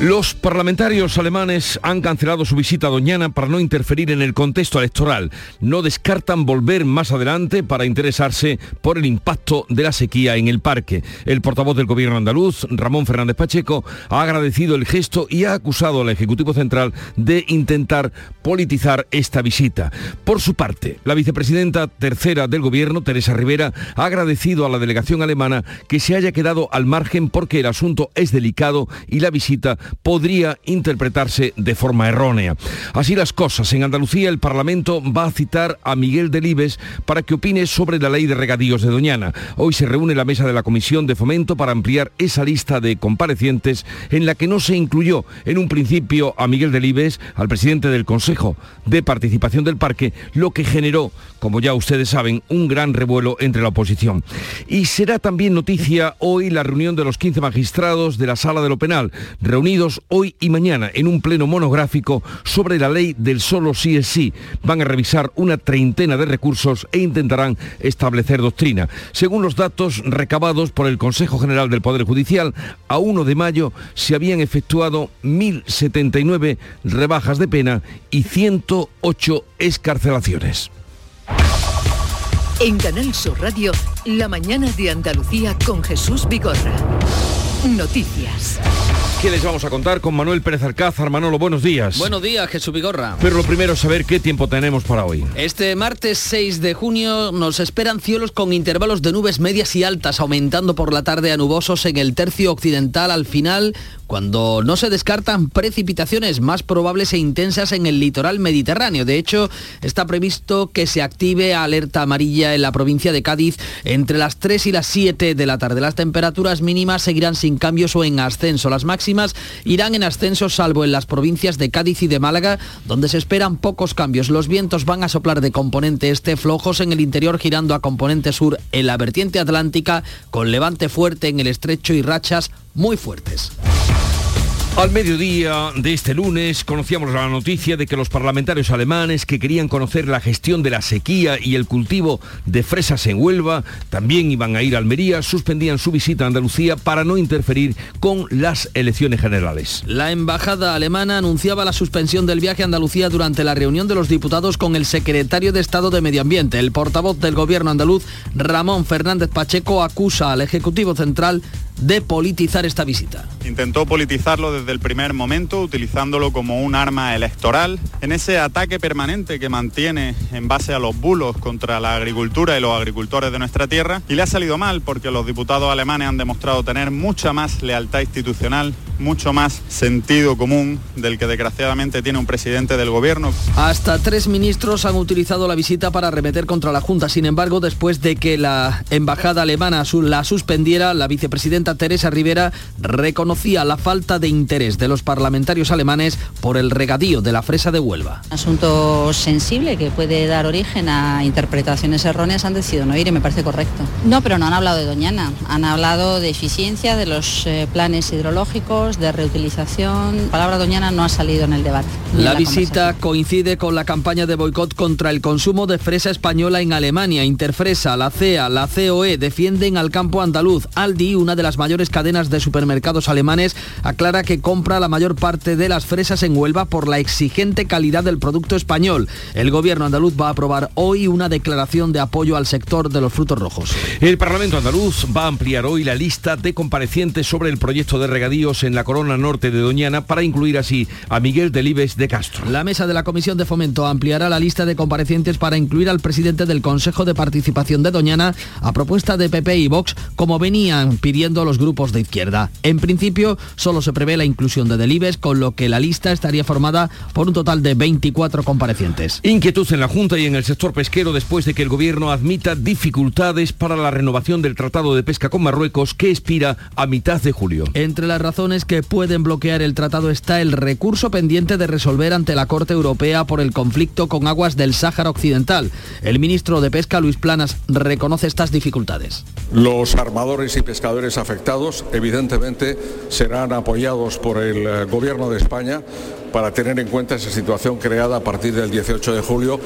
Los parlamentarios alemanes han cancelado su visita a Doñana para no interferir en el contexto electoral. No descartan volver más adelante para interesarse por el impacto de la sequía en el parque. El portavoz del gobierno andaluz, Ramón Fernández Pacheco, ha agradecido el gesto y ha acusado al Ejecutivo Central de intentar politizar esta visita. Por su parte, la vicepresidenta tercera del gobierno, Teresa Rivera, ha agradecido a la delegación alemana que se haya quedado al margen porque el asunto es delicado y la visita podría interpretarse de forma errónea. Así las cosas, en Andalucía el Parlamento va a citar a Miguel Delibes para que opine sobre la ley de regadíos de Doñana. Hoy se reúne la mesa de la Comisión de Fomento para ampliar esa lista de comparecientes en la que no se incluyó en un principio a Miguel Delibes, al presidente del Consejo de Participación del Parque, lo que generó, como ya ustedes saben, un gran revuelo entre la oposición. Y será también noticia hoy la reunión de los 15 magistrados de la Sala de lo Penal, reunidos hoy y mañana en un pleno monográfico sobre la ley del solo sí es sí. Van a revisar una treintena de recursos e intentarán establecer doctrina. Según los datos recabados por el Consejo General del Poder Judicial, a 1 de mayo se habían efectuado 1.079 rebajas de pena y 108 escarcelaciones. En Canal Sur Radio, la mañana de Andalucía con Jesús Vigorra. Noticias. ¿Qué les vamos a contar con Manuel Pérez Alcázar? Manolo, buenos días. Buenos días, Jesús Vigorra. Pero lo primero es saber qué tiempo tenemos para hoy. Este martes 6 de junio nos esperan cielos con intervalos de nubes medias y altas, aumentando por la tarde a nubosos en el tercio occidental al final, cuando no se descartan precipitaciones más probables e intensas en el litoral mediterráneo. De hecho, está previsto que se active alerta amarilla en la provincia de Cádiz entre las 3 y las 7 de la tarde. Las temperaturas mínimas seguirán sin cambios o en ascenso. Las máximas irán en ascenso salvo en las provincias de Cádiz y de Málaga, donde se esperan pocos cambios. Los vientos van a soplar de componente este flojos en el interior girando a componente sur en la vertiente atlántica, con levante fuerte en el estrecho y rachas muy fuertes. Al mediodía de este lunes conocíamos la noticia de que los parlamentarios alemanes que querían conocer la gestión de la sequía y el cultivo de fresas en Huelva, también iban a ir a Almería, suspendían su visita a Andalucía para no interferir con las elecciones generales. La embajada alemana anunciaba la suspensión del viaje a Andalucía durante la reunión de los diputados con el secretario de Estado de Medio Ambiente. El portavoz del gobierno andaluz, Ramón Fernández Pacheco, acusa al Ejecutivo Central de politizar esta visita. Intentó politizarlo desde el primer momento, utilizándolo como un arma electoral, en ese ataque permanente que mantiene en base a los bulos contra la agricultura y los agricultores de nuestra tierra. Y le ha salido mal porque los diputados alemanes han demostrado tener mucha más lealtad institucional, mucho más sentido común del que desgraciadamente tiene un presidente del gobierno. Hasta tres ministros han utilizado la visita para arremeter contra la Junta. Sin embargo, después de que la embajada alemana la suspendiera, la vicepresidenta Teresa Rivera reconocía la falta de interés de los parlamentarios alemanes por el regadío de la fresa de Huelva. Asunto sensible que puede dar origen a interpretaciones erróneas han decidido no ir y me parece correcto. No, pero no han hablado de Doñana, han hablado de eficiencia, de los eh, planes hidrológicos, de reutilización. La palabra Doñana no ha salido en el debate. La, la visita coincide con la campaña de boicot contra el consumo de fresa española en Alemania. Interfresa, la CEA, la COE defienden al campo andaluz. Aldi, una de las mayores cadenas de supermercados alemanes, aclara que compra la mayor parte de las fresas en Huelva por la exigente calidad del producto español. El gobierno andaluz va a aprobar hoy una declaración de apoyo al sector de los frutos rojos. El Parlamento andaluz va a ampliar hoy la lista de comparecientes sobre el proyecto de regadíos en la corona norte de Doñana para incluir así a Miguel Delibes de Castro. La mesa de la Comisión de Fomento ampliará la lista de comparecientes para incluir al presidente del Consejo de Participación de Doñana a propuesta de PP y Vox, como venían pidiendo los los grupos de izquierda. En principio, solo se prevé la inclusión de Delibes, con lo que la lista estaría formada por un total de 24 comparecientes. Inquietud en la Junta y en el sector pesquero después de que el Gobierno admita dificultades para la renovación del Tratado de Pesca con Marruecos que expira a mitad de julio. Entre las razones que pueden bloquear el tratado está el recurso pendiente de resolver ante la Corte Europea por el conflicto con aguas del Sáhara Occidental. El ministro de Pesca, Luis Planas, reconoce estas dificultades. Los armadores y pescadores afectados, evidentemente, serán apoyados por el eh, Gobierno de España para tener en cuenta esa situación creada a partir del 18 de julio.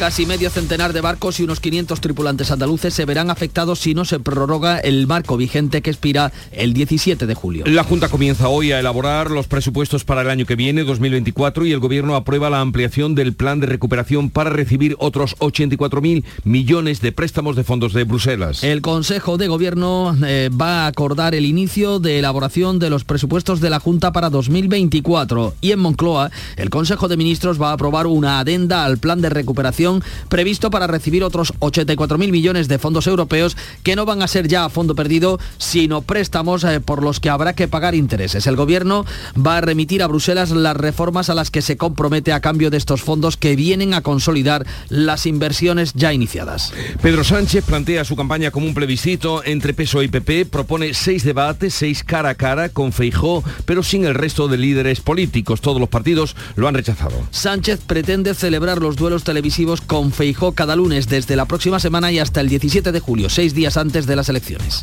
Casi medio centenar de barcos y unos 500 tripulantes andaluces se verán afectados si no se prorroga el marco vigente que expira el 17 de julio. La Junta comienza hoy a elaborar los presupuestos para el año que viene, 2024, y el Gobierno aprueba la ampliación del plan de recuperación para recibir otros 84.000 millones de préstamos de fondos de Bruselas. El Consejo de Gobierno eh, va a acordar el inicio de elaboración de los presupuestos de la Junta para 2024 y en Moncloa el Consejo de Ministros va a aprobar una adenda al plan de recuperación previsto para recibir otros 84.000 millones de fondos europeos que no van a ser ya a fondo perdido, sino préstamos eh, por los que habrá que pagar intereses. El Gobierno va a remitir a Bruselas las reformas a las que se compromete a cambio de estos fondos que vienen a consolidar las inversiones ya iniciadas. Pedro Sánchez plantea su campaña como un plebiscito entre PSOE y PP, propone seis debates, seis cara a cara con Feijó, pero sin el resto de líderes políticos. Todos los partidos lo han rechazado. Sánchez pretende celebrar los duelos televisivos con Feijó cada lunes desde la próxima semana y hasta el 17 de julio, seis días antes de las elecciones.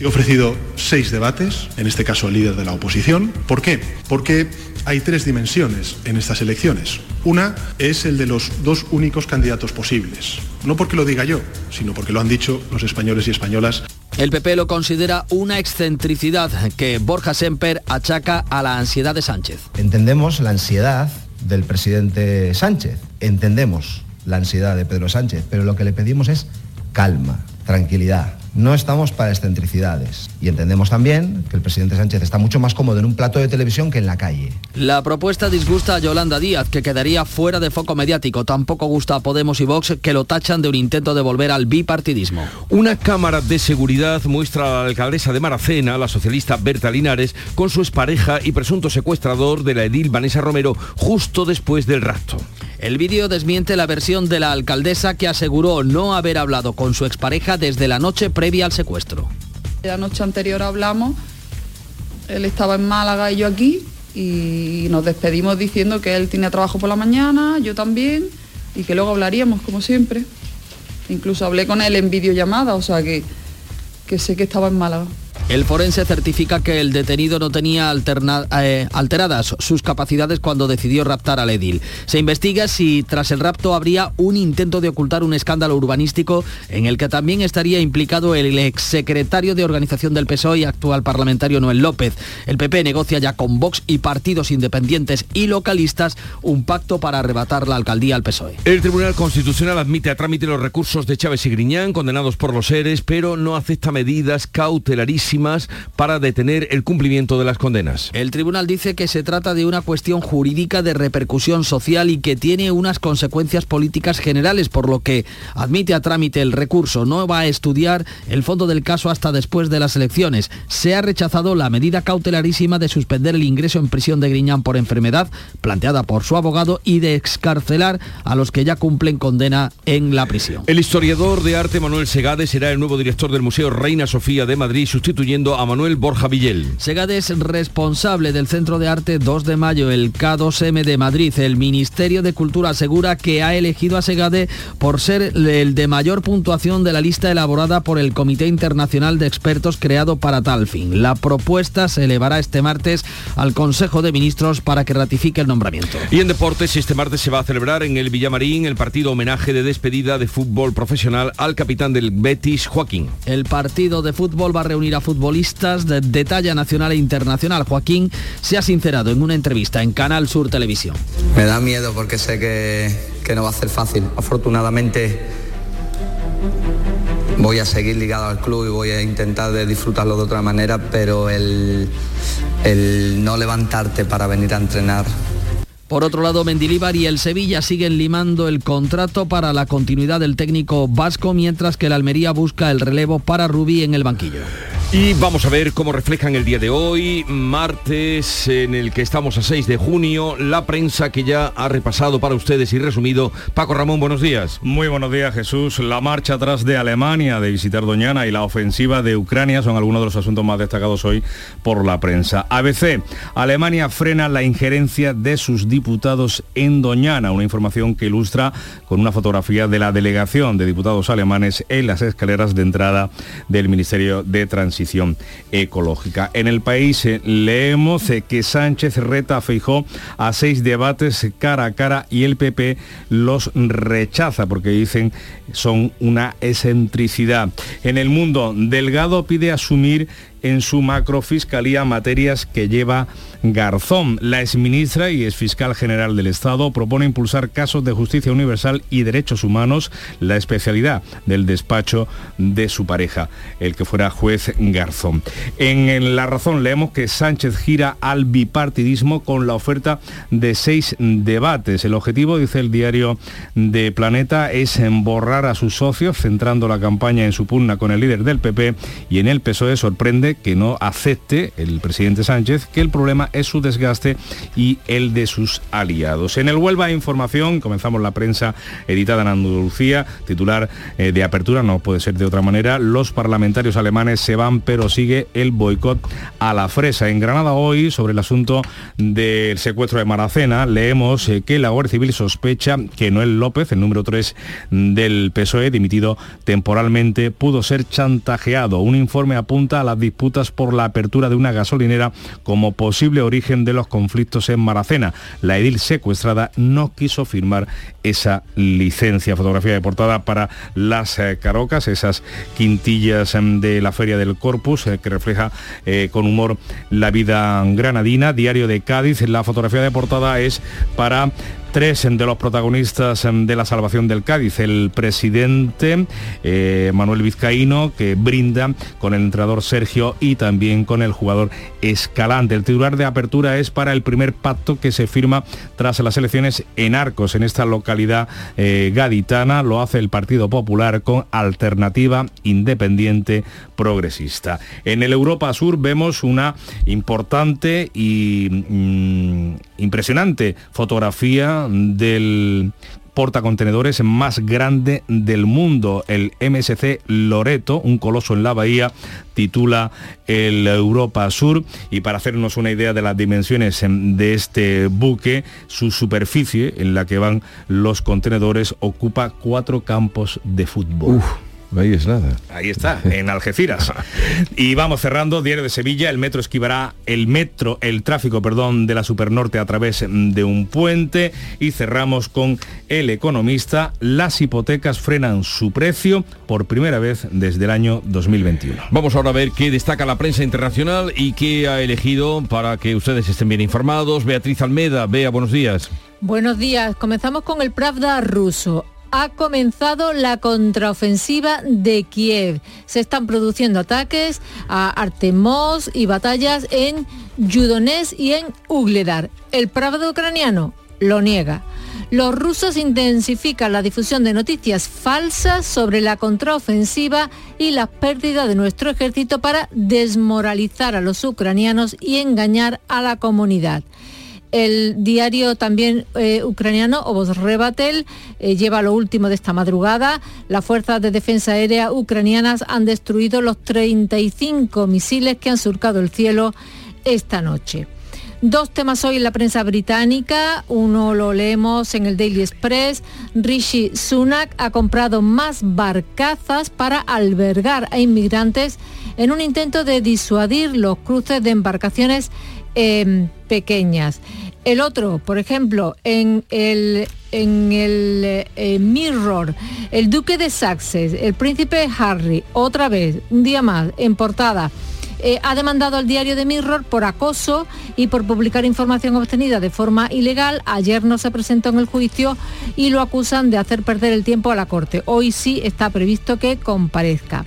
He ofrecido seis debates, en este caso el líder de la oposición. ¿Por qué? Porque hay tres dimensiones en estas elecciones. Una es el de los dos únicos candidatos posibles. No porque lo diga yo, sino porque lo han dicho los españoles y españolas. El PP lo considera una excentricidad que Borja Semper achaca a la ansiedad de Sánchez. Entendemos la ansiedad del presidente Sánchez, entendemos la ansiedad de Pedro Sánchez, pero lo que le pedimos es calma, tranquilidad. No estamos para excentricidades y entendemos también que el presidente Sánchez está mucho más cómodo en un plato de televisión que en la calle. La propuesta disgusta a Yolanda Díaz, que quedaría fuera de foco mediático. Tampoco gusta a Podemos y Vox, que lo tachan de un intento de volver al bipartidismo. Una cámara de seguridad muestra a la alcaldesa de Maracena, la socialista Berta Linares, con su expareja y presunto secuestrador de la edil Vanessa Romero justo después del rapto. El vídeo desmiente la versión de la alcaldesa que aseguró no haber hablado con su expareja desde la noche previa al secuestro. La noche anterior hablamos, él estaba en Málaga y yo aquí, y nos despedimos diciendo que él tiene trabajo por la mañana, yo también, y que luego hablaríamos como siempre. Incluso hablé con él en videollamada, o sea que, que sé que estaba en Málaga. El forense certifica que el detenido no tenía eh, alteradas sus capacidades cuando decidió raptar al edil. Se investiga si tras el rapto habría un intento de ocultar un escándalo urbanístico en el que también estaría implicado el exsecretario de organización del PSOE y actual parlamentario Noel López. El PP negocia ya con Vox y partidos independientes y localistas un pacto para arrebatar la alcaldía al PSOE. El Tribunal Constitucional admite a trámite los recursos de Chávez y Griñán condenados por los seres, pero no acepta medidas cautelarísimas para detener el cumplimiento de las condenas. El tribunal dice que se trata de una cuestión jurídica de repercusión social y que tiene unas consecuencias políticas generales, por lo que admite a trámite el recurso. No va a estudiar el fondo del caso hasta después de las elecciones. Se ha rechazado la medida cautelarísima de suspender el ingreso en prisión de Griñán por enfermedad, planteada por su abogado, y de excarcelar a los que ya cumplen condena en la prisión. El historiador de arte Manuel Segade será el nuevo director del Museo Reina Sofía de Madrid, sustituyendo a Manuel Borja Villel. Segade es responsable del Centro de Arte 2 de Mayo, el K2M de Madrid. El Ministerio de Cultura asegura que ha elegido a Segade por ser el de mayor puntuación de la lista elaborada por el Comité Internacional de Expertos creado para tal fin. La propuesta se elevará este martes al Consejo de Ministros para que ratifique el nombramiento. Y en deportes, este martes se va a celebrar en el Villamarín el partido homenaje de despedida de fútbol profesional al capitán del Betis, Joaquín. El partido de fútbol va a reunir a fútbol futbolistas de, talla nacional e internacional. Joaquín se ha sincerado en una entrevista en Canal Sur Televisión. Me da miedo porque sé que, que no va a ser fácil. Afortunadamente voy a seguir ligado al club y voy a intentar de disfrutarlo de otra manera, pero el, el no levantarte para venir a entrenar por otro lado, Mendilíbar y el Sevilla siguen limando el contrato para la continuidad del técnico vasco, mientras que el Almería busca el relevo para Rubí en el banquillo. Y vamos a ver cómo reflejan el día de hoy, martes en el que estamos a 6 de junio, la prensa que ya ha repasado para ustedes y resumido. Paco Ramón, buenos días. Muy buenos días Jesús. La marcha atrás de Alemania de visitar Doñana y la ofensiva de Ucrania son algunos de los asuntos más destacados hoy por la prensa. ABC, Alemania frena la injerencia de sus diputados en Doñana, una información que ilustra con una fotografía de la delegación de diputados alemanes en las escaleras de entrada del Ministerio de Transición ecológica. En el país eh, leemos eh, que Sánchez reta a Feijó a seis debates cara a cara y el PP los rechaza porque dicen son una excentricidad. En el mundo, Delgado pide asumir en su macrofiscalía materias que lleva Garzón. La exministra y exfiscal general del Estado propone impulsar casos de justicia universal y derechos humanos, la especialidad del despacho de su pareja, el que fuera juez Garzón. En La Razón leemos que Sánchez gira al bipartidismo con la oferta de seis debates. El objetivo, dice el diario de Planeta, es borrar a sus socios, centrando la campaña en su pugna con el líder del PP y en el PSOE sorprende que no acepte el presidente Sánchez que el problema es su desgaste y el de sus aliados. En el Huelva Información comenzamos la prensa editada en Andalucía, titular eh, de apertura, no puede ser de otra manera, los parlamentarios alemanes se van pero sigue el boicot a la fresa. En Granada hoy, sobre el asunto del secuestro de Maracena, leemos eh, que la Guardia Civil sospecha que Noel López, el número 3 del PSOE, dimitido temporalmente, pudo ser chantajeado. Un informe apunta a las disputas por la apertura de una gasolinera como posible origen de los conflictos en Maracena. La edil secuestrada no quiso firmar esa licencia. Fotografía de portada para las eh, carocas, esas quintillas em, de la Feria del Corpus, eh, que refleja eh, con humor la vida granadina. Diario de Cádiz, la fotografía de portada es para tres de los protagonistas de la salvación del Cádiz. El presidente eh, Manuel Vizcaíno, que brinda con el entrenador Sergio y también con el jugador Escalante. El titular de apertura es para el primer pacto que se firma tras las elecciones en Arcos, en esta localidad eh, gaditana. Lo hace el Partido Popular con alternativa independiente progresista. En el Europa Sur vemos una importante y mm, impresionante fotografía del portacontenedores más grande del mundo. El MSC Loreto, un coloso en la bahía, titula el Europa Sur y para hacernos una idea de las dimensiones de este buque, su superficie en la que van los contenedores ocupa cuatro campos de fútbol. Ahí es nada. Ahí está, en Algeciras. y vamos cerrando, Diario de Sevilla, el metro esquivará el metro, el tráfico, perdón, de la Supernorte a través de un puente. Y cerramos con el economista, las hipotecas frenan su precio por primera vez desde el año 2021. Vamos ahora a ver qué destaca la prensa internacional y qué ha elegido para que ustedes estén bien informados. Beatriz Almeda, Bea, buenos días. Buenos días. Comenzamos con el Pravda ruso ha comenzado la contraofensiva de Kiev. Se están produciendo ataques a Artemos y batallas en Yudonés y en Ugledar. El Pravda ucraniano lo niega. Los rusos intensifican la difusión de noticias falsas sobre la contraofensiva y la pérdida de nuestro ejército para desmoralizar a los ucranianos y engañar a la comunidad. El diario también eh, ucraniano, Obozrebatel, eh, lleva lo último de esta madrugada. Las fuerzas de defensa aérea ucranianas han destruido los 35 misiles que han surcado el cielo esta noche. Dos temas hoy en la prensa británica. Uno lo leemos en el Daily Express. Rishi Sunak ha comprado más barcazas para albergar a inmigrantes en un intento de disuadir los cruces de embarcaciones em, pequeñas. El otro, por ejemplo, en el, en el eh, Mirror, el duque de Sussex, el príncipe Harry, otra vez, un día más, en portada, eh, ha demandado al diario de Mirror por acoso y por publicar información obtenida de forma ilegal. Ayer no se presentó en el juicio y lo acusan de hacer perder el tiempo a la Corte. Hoy sí está previsto que comparezca.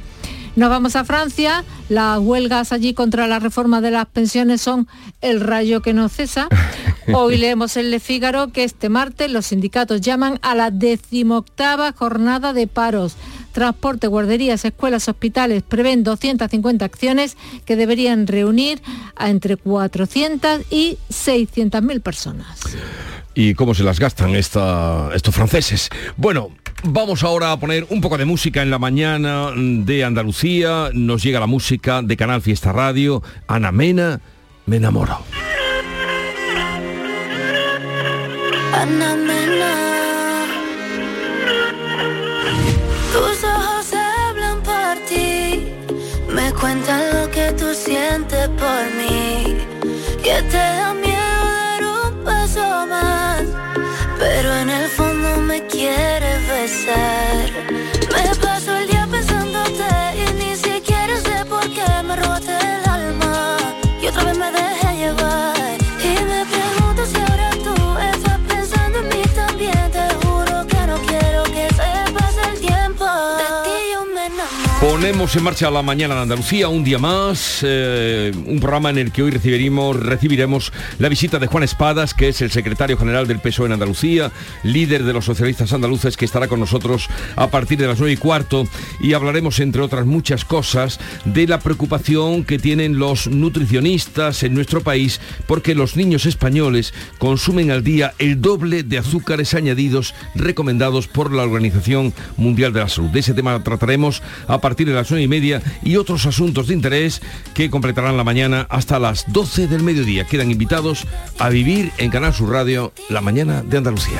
Nos vamos a Francia. Las huelgas allí contra la reforma de las pensiones son el rayo que no cesa. Hoy leemos en Le Figaro que este martes los sindicatos llaman a la decimoctava jornada de paros transporte, guarderías, escuelas, hospitales prevén 250 acciones que deberían reunir a entre 400 y 600 mil personas. ¿Y cómo se las gastan estos franceses? Bueno, Vamos ahora a poner un poco de música en la mañana de Andalucía. Nos llega la música de Canal Fiesta Radio. Ana Mena, me enamoro. Ana Mena. Tus ojos hablan por ti. Me cuentan lo que tú sientes por mí. Que te da said Ponemos en marcha la mañana de Andalucía, un día más, eh, un programa en el que hoy recibiremos, recibiremos la visita de Juan Espadas, que es el secretario general del PSOE en Andalucía, líder de los socialistas andaluces, que estará con nosotros a partir de las nueve y cuarto y hablaremos, entre otras muchas cosas, de la preocupación que tienen los nutricionistas en nuestro país porque los niños españoles consumen al día el doble de azúcares añadidos recomendados por la Organización Mundial de la Salud. De ese tema trataremos a partir de las nueve y media y otros asuntos de interés que completarán la mañana hasta las 12 del mediodía. Quedan invitados a vivir en Canal Sur Radio la mañana de Andalucía.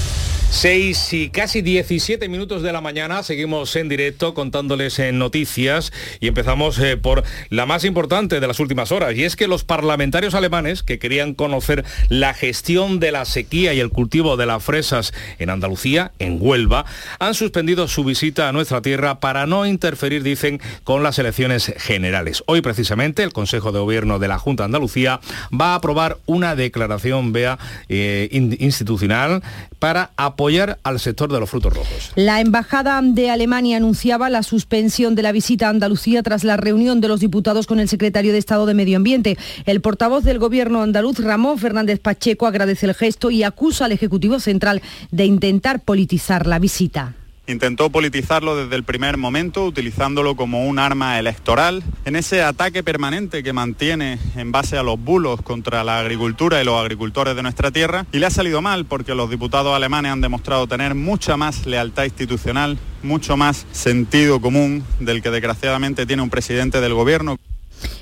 6 y casi 17 minutos de la mañana, seguimos en directo contándoles en noticias y empezamos eh, por la más importante de las últimas horas y es que los parlamentarios alemanes que querían conocer la gestión de la sequía y el cultivo de las fresas en Andalucía, en Huelva, han suspendido su visita a nuestra tierra para no interferir, dicen, con las elecciones generales. Hoy precisamente el Consejo de Gobierno de la Junta de Andalucía va a aprobar una declaración, vea, eh, in- institucional para apoyar al sector de los frutos rojos. La Embajada de Alemania anunciaba la suspensión de la visita a Andalucía tras la reunión de los diputados con el secretario de Estado de Medio Ambiente. El portavoz del gobierno andaluz, Ramón Fernández Pacheco, agradece el gesto y acusa al Ejecutivo Central de intentar politizar la visita. Intentó politizarlo desde el primer momento, utilizándolo como un arma electoral, en ese ataque permanente que mantiene en base a los bulos contra la agricultura y los agricultores de nuestra tierra. Y le ha salido mal porque los diputados alemanes han demostrado tener mucha más lealtad institucional, mucho más sentido común del que desgraciadamente tiene un presidente del gobierno.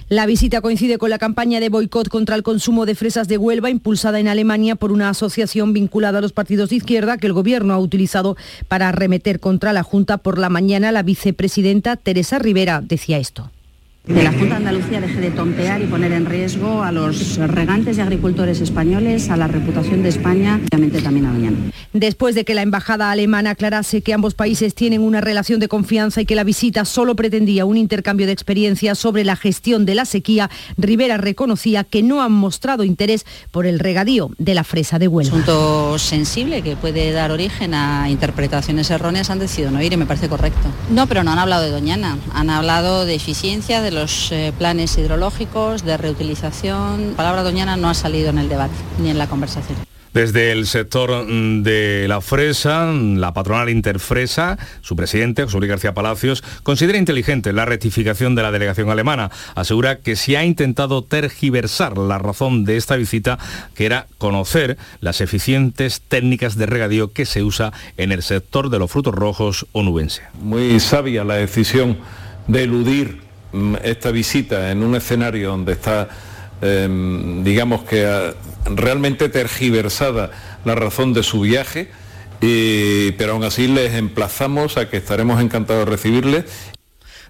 La visita coincide con la campaña de boicot contra el consumo de fresas de Huelva impulsada en Alemania por una asociación vinculada a los partidos de izquierda que el gobierno ha utilizado para arremeter contra la Junta. Por la mañana la vicepresidenta Teresa Rivera decía esto. Que la Junta de Andalucía deje de tontear y poner en riesgo a los regantes y agricultores españoles, a la reputación de España y obviamente también a Doñana. Después de que la embajada alemana aclarase que ambos países tienen una relación de confianza y que la visita solo pretendía un intercambio de experiencias sobre la gestión de la sequía, Rivera reconocía que no han mostrado interés por el regadío de la fresa de Huelva. asunto sensible que puede dar origen a interpretaciones erróneas han decidido no ir y me parece correcto. No, pero no han hablado de Doñana, han hablado de eficiencia, de los eh, planes hidrológicos, de reutilización. La palabra Doñana no ha salido en el debate ni en la conversación. Desde el sector mm, de la fresa, la patronal Interfresa, su presidente, José Luis García Palacios, considera inteligente la rectificación de la delegación alemana. Asegura que se ha intentado tergiversar la razón de esta visita, que era conocer las eficientes técnicas de regadío que se usa en el sector de los frutos rojos onubense. Muy sabia la decisión de eludir esta visita en un escenario donde está, em, digamos que ah, realmente tergiversada la razón de su viaje, pero aún así les emplazamos a que estaremos encantados de recibirles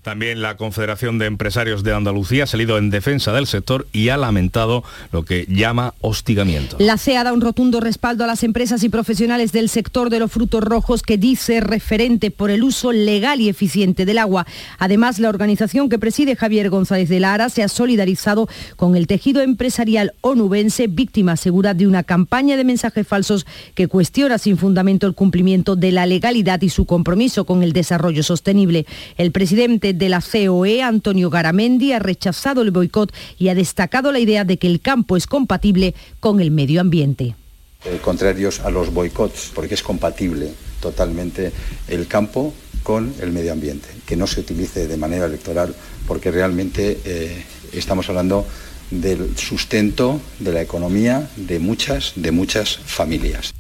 También la Confederación de Empresarios de Andalucía ha salido en defensa del sector y ha lamentado lo que llama hostigamiento. La CEA da un rotundo respaldo a las empresas y profesionales del sector de los frutos rojos que dice referente por el uso legal y eficiente del agua. Además, la organización que preside Javier González de Lara se ha solidarizado con el tejido empresarial onubense, víctima segura de una campaña de mensajes falsos que cuestiona sin fundamento el cumplimiento de la legalidad y su compromiso con el desarrollo sostenible. El presidente de la COE, Antonio Garamendi, ha rechazado el boicot y ha destacado la idea de que el campo es compatible con el medio ambiente. Eh, contrarios a los boicots, porque es compatible totalmente el campo con el medio ambiente, que no se utilice de manera electoral, porque realmente eh, estamos hablando del sustento de la economía de muchas, de muchas familias.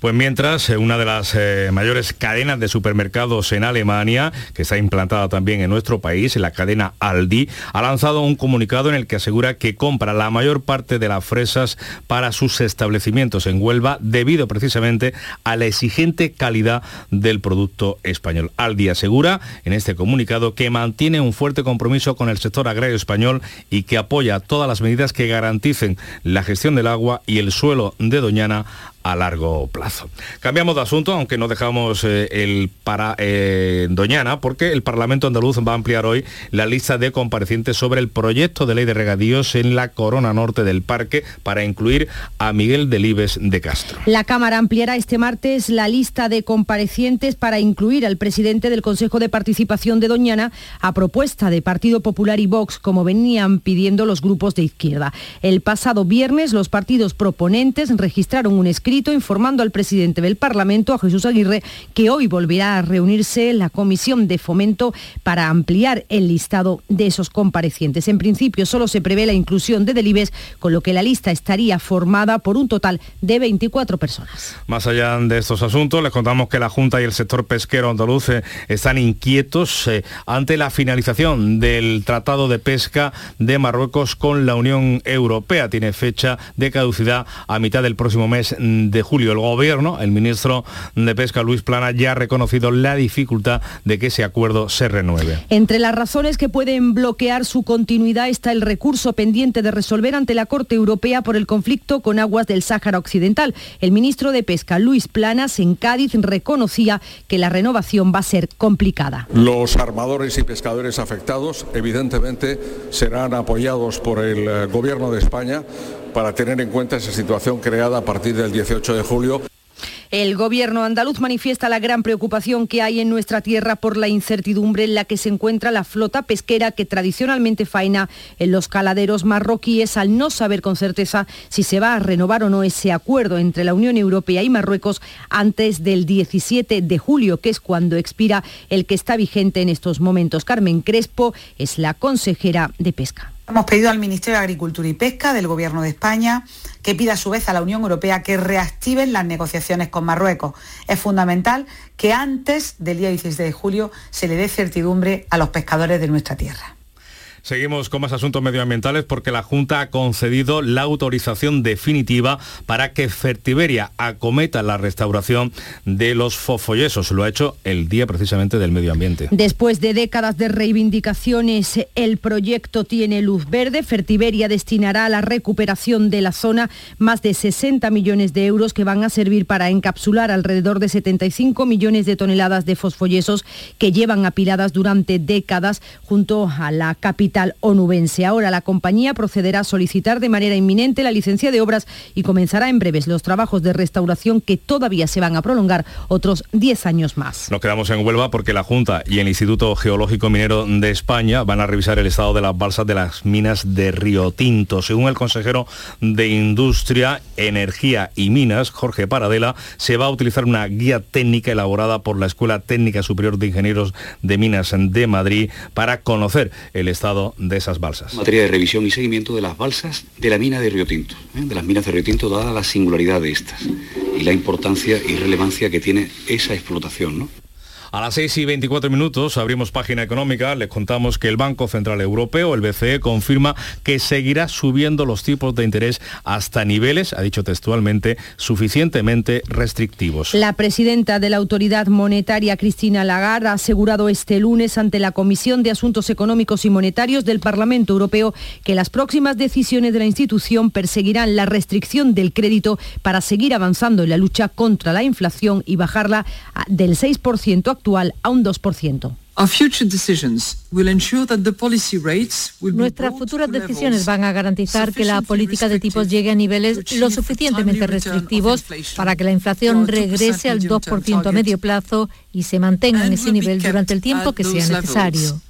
Pues mientras, eh, una de las eh, mayores cadenas de supermercados en Alemania, que está implantada también en nuestro país, la cadena Aldi, ha lanzado un comunicado en el que asegura que compra la mayor parte de las fresas para sus establecimientos en Huelva debido precisamente a la exigente calidad del producto español. Aldi asegura en este comunicado que mantiene un fuerte compromiso con el sector agrario español y que apoya todas las medidas que garanticen la gestión del agua y el suelo de Doñana a largo plazo. Cambiamos de asunto, aunque no dejamos eh, el para eh, Doñana, porque el Parlamento andaluz va a ampliar hoy la lista de comparecientes sobre el proyecto de ley de regadíos en la corona norte del parque para incluir a Miguel Delibes de Castro. La Cámara ampliará este martes la lista de comparecientes para incluir al presidente del Consejo de Participación de Doñana a propuesta de Partido Popular y Vox, como venían pidiendo los grupos de izquierda. El pasado viernes los partidos proponentes registraron un escrito informando al presidente del Parlamento, a Jesús Aguirre, que hoy volverá a reunirse la Comisión de Fomento para ampliar el listado de esos comparecientes. En principio solo se prevé la inclusión de Delibes, con lo que la lista estaría formada por un total de 24 personas. Más allá de estos asuntos, les contamos que la Junta y el sector pesquero andaluz eh, están inquietos eh, ante la finalización del Tratado de Pesca de Marruecos con la Unión Europea. Tiene fecha de caducidad a mitad del próximo mes julio. El gobierno, el ministro de Pesca Luis Plana, ya ha reconocido la dificultad de que ese acuerdo se renueve. Entre las razones que pueden bloquear su continuidad está el recurso pendiente de resolver ante la Corte Europea por el conflicto con aguas del Sáhara Occidental. El ministro de Pesca, Luis Planas, en Cádiz reconocía que la renovación va a ser complicada. Los armadores y pescadores afectados evidentemente serán apoyados por el eh, Gobierno de España para tener en cuenta esa situación creada a partir del 18 de julio. El gobierno andaluz manifiesta la gran preocupación que hay en nuestra tierra por la incertidumbre en la que se encuentra la flota pesquera que tradicionalmente faena en los caladeros marroquíes al no saber con certeza si se va a renovar o no ese acuerdo entre la Unión Europea y Marruecos antes del 17 de julio, que es cuando expira el que está vigente en estos momentos. Carmen Crespo es la consejera de Pesca. Hemos pedido al Ministerio de Agricultura y Pesca del Gobierno de España que pida a su vez a la Unión Europea que reactiven las negociaciones con Marruecos. Es fundamental que antes del día 16 de julio se le dé certidumbre a los pescadores de nuestra tierra. Seguimos con más asuntos medioambientales porque la Junta ha concedido la autorización definitiva para que Fertiberia acometa la restauración de los fosfollesos. Lo ha hecho el día precisamente del medio ambiente. Después de décadas de reivindicaciones, el proyecto tiene luz verde. Fertiberia destinará a la recuperación de la zona más de 60 millones de euros que van a servir para encapsular alrededor de 75 millones de toneladas de fosfollesos que llevan apiladas durante décadas junto a la capital onubense. Ahora la compañía procederá a solicitar de manera inminente la licencia de obras y comenzará en breves los trabajos de restauración que todavía se van a prolongar otros 10 años más. Nos quedamos en Huelva porque la Junta y el Instituto Geológico Minero de España van a revisar el estado de las balsas de las minas de Río Tinto. Según el consejero de Industria, Energía y Minas, Jorge Paradela, se va a utilizar una guía técnica elaborada por la Escuela Técnica Superior de Ingenieros de Minas de Madrid para conocer el estado de esas balsas. Materia de revisión y seguimiento de las balsas de la mina de Río Tinto, ¿eh? de las minas de Río Tinto, dada la singularidad de estas y la importancia y relevancia que tiene esa explotación. ¿no? A las 6 y 24 minutos abrimos página económica, les contamos que el Banco Central Europeo, el BCE, confirma que seguirá subiendo los tipos de interés hasta niveles, ha dicho textualmente, suficientemente restrictivos. La presidenta de la Autoridad Monetaria, Cristina Lagarde, ha asegurado este lunes ante la Comisión de Asuntos Económicos y Monetarios del Parlamento Europeo que las próximas decisiones de la institución perseguirán la restricción del crédito para seguir avanzando en la lucha contra la inflación y bajarla del 6% actual a un 2%. Nuestras futuras decisiones van a garantizar que la política de tipos llegue a niveles lo suficientemente restrictivos para que la inflación regrese al 2% a medio plazo y se mantenga en ese nivel durante el tiempo que sea necesario.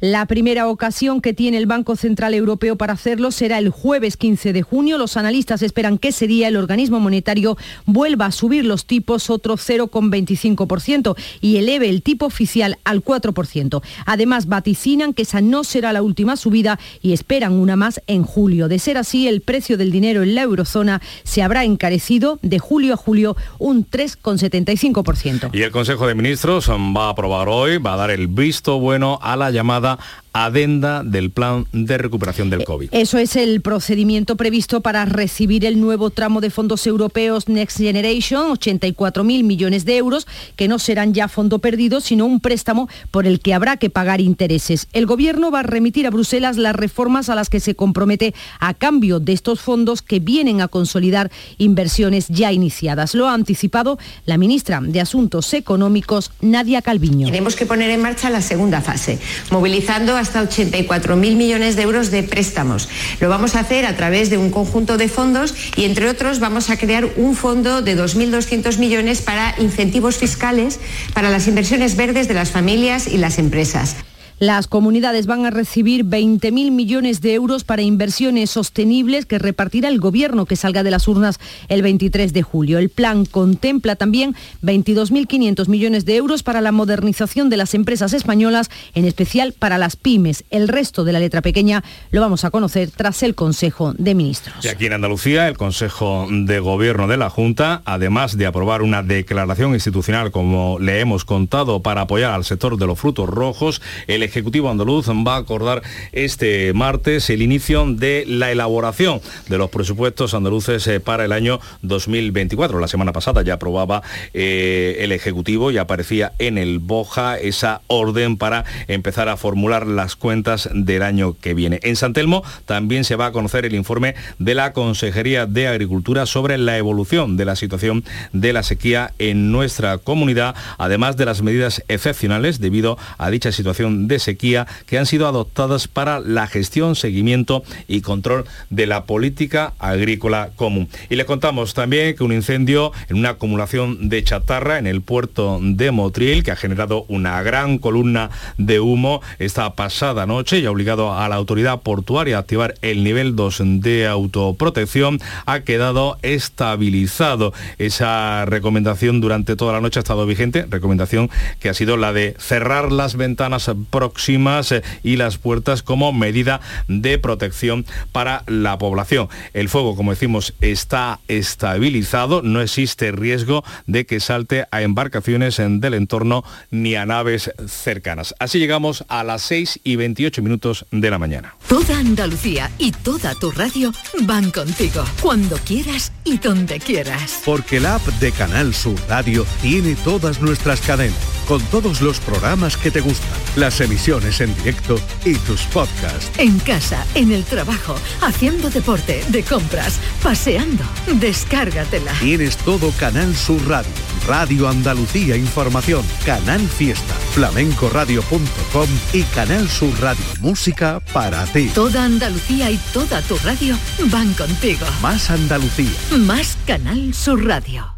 La primera ocasión que tiene el Banco Central Europeo para hacerlo será el jueves 15 de junio. Los analistas esperan que ese día el organismo monetario vuelva a subir los tipos otro 0,25% y eleve el tipo oficial al 4%. Además, vaticinan que esa no será la última subida y esperan una más en julio. De ser así, el precio del dinero en la eurozona se habrá encarecido de julio a julio un 3,75%. Y el Consejo de Ministros va a aprobar hoy, va a dar el visto bueno a la llamada adenda del plan de recuperación del COVID. Eso es el procedimiento previsto para recibir el nuevo tramo de fondos europeos Next Generation, 84.000 millones de euros, que no serán ya fondo perdido, sino un préstamo por el que habrá que pagar intereses. El Gobierno va a remitir a Bruselas las reformas a las que se compromete a cambio de estos fondos que vienen a consolidar inversiones ya iniciadas. Lo ha anticipado la ministra de Asuntos Económicos, Nadia Calviño. Tenemos que poner en marcha la segunda fase, movilizando a hasta 84.000 millones de euros de préstamos. Lo vamos a hacer a través de un conjunto de fondos y, entre otros, vamos a crear un fondo de 2.200 millones para incentivos fiscales para las inversiones verdes de las familias y las empresas. Las comunidades van a recibir 20.000 millones de euros para inversiones sostenibles que repartirá el Gobierno que salga de las urnas el 23 de julio. El plan contempla también 22.500 millones de euros para la modernización de las empresas españolas, en especial para las pymes. El resto de la letra pequeña lo vamos a conocer tras el Consejo de Ministros. Y aquí en Andalucía, el Consejo de Gobierno de la Junta, además de aprobar una declaración institucional, como le hemos contado, para apoyar al sector de los frutos rojos, el Ejecutivo andaluz va a acordar este martes el inicio de la elaboración de los presupuestos andaluces eh, para el año 2024. La semana pasada ya aprobaba eh, el Ejecutivo y aparecía en el Boja esa orden para empezar a formular las cuentas del año que viene. En San Telmo también se va a conocer el informe de la Consejería de Agricultura sobre la evolución de la situación de la sequía en nuestra comunidad, además de las medidas excepcionales debido a dicha situación de sequía que han sido adoptadas para la gestión, seguimiento y control de la política agrícola común. Y le contamos también que un incendio en una acumulación de chatarra en el puerto de Motril, que ha generado una gran columna de humo esta pasada noche y ha obligado a la autoridad portuaria a activar el nivel 2 de autoprotección, ha quedado estabilizado. Esa recomendación durante toda la noche ha estado vigente, recomendación que ha sido la de cerrar las ventanas próximas eh, y las puertas como medida de protección para la población. El fuego, como decimos, está estabilizado, no existe riesgo de que salte a embarcaciones del entorno ni a naves cercanas. Así llegamos a las 6 y 28 minutos de la mañana. Toda Andalucía y toda tu radio van contigo, cuando quieras y donde quieras. Porque la app de Canal Sur Radio tiene todas nuestras cadenas, con todos los programas que te gustan, las emisiones en directo y tus podcasts. En casa, en el trabajo, haciendo deporte, de compras, paseando. Descárgatela. Tienes todo Canal Sur Radio, Radio Andalucía Información, Canal Fiesta, flamencoradio.com y Canal Sur Radio Música para ti. Toda Andalucía y toda tu radio van contigo. Más Andalucía. Más Canal Sur Radio.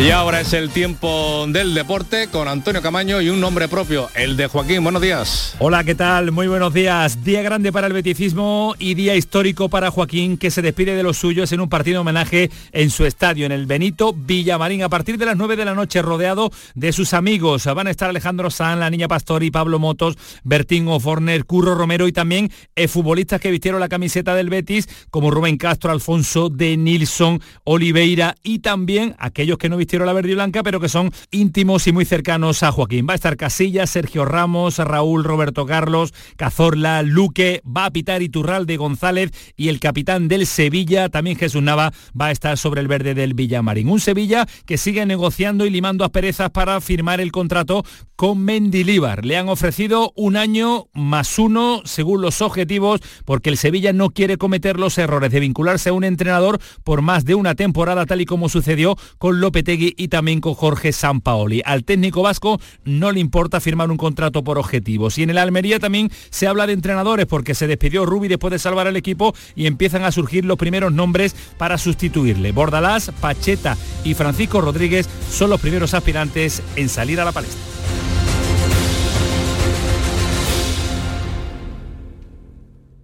Y ahora es el tiempo del deporte con Antonio Camaño y un nombre propio, el de Joaquín. Buenos días. Hola, ¿qué tal? Muy buenos días. Día grande para el beticismo y día histórico para Joaquín, que se despide de los suyos en un partido homenaje en su estadio, en el Benito Villamarín, a partir de las 9 de la noche, rodeado de sus amigos. Van a estar Alejandro San, la Niña Pastori, Pablo Motos, Bertín Oforner, Curro Romero y también eh, futbolistas que vistieron la camiseta del Betis, como Rubén Castro, Alfonso de Nilsson, Oliveira y también aquellos que no vistieron vistiera la verde y blanca, pero que son íntimos y muy cercanos a Joaquín. Va a estar Casillas, Sergio Ramos, Raúl, Roberto Carlos, Cazorla, Luque, va a pitar Iturralde González y el capitán del Sevilla, también Jesús Nava, va a estar sobre el verde del Villamarín. Un Sevilla que sigue negociando y limando asperezas para firmar el contrato con Mendilíbar. Le han ofrecido un año más uno según los objetivos porque el Sevilla no quiere cometer los errores de vincularse a un entrenador por más de una temporada tal y como sucedió con Lopetegui y también con Jorge Sampaoli. Al técnico vasco no le importa firmar un contrato por objetivos. Y en el Almería también se habla de entrenadores porque se despidió Rubi después de salvar al equipo y empiezan a surgir los primeros nombres para sustituirle. Bordalás, Pacheta y Francisco Rodríguez son los primeros aspirantes en salir a la palestra.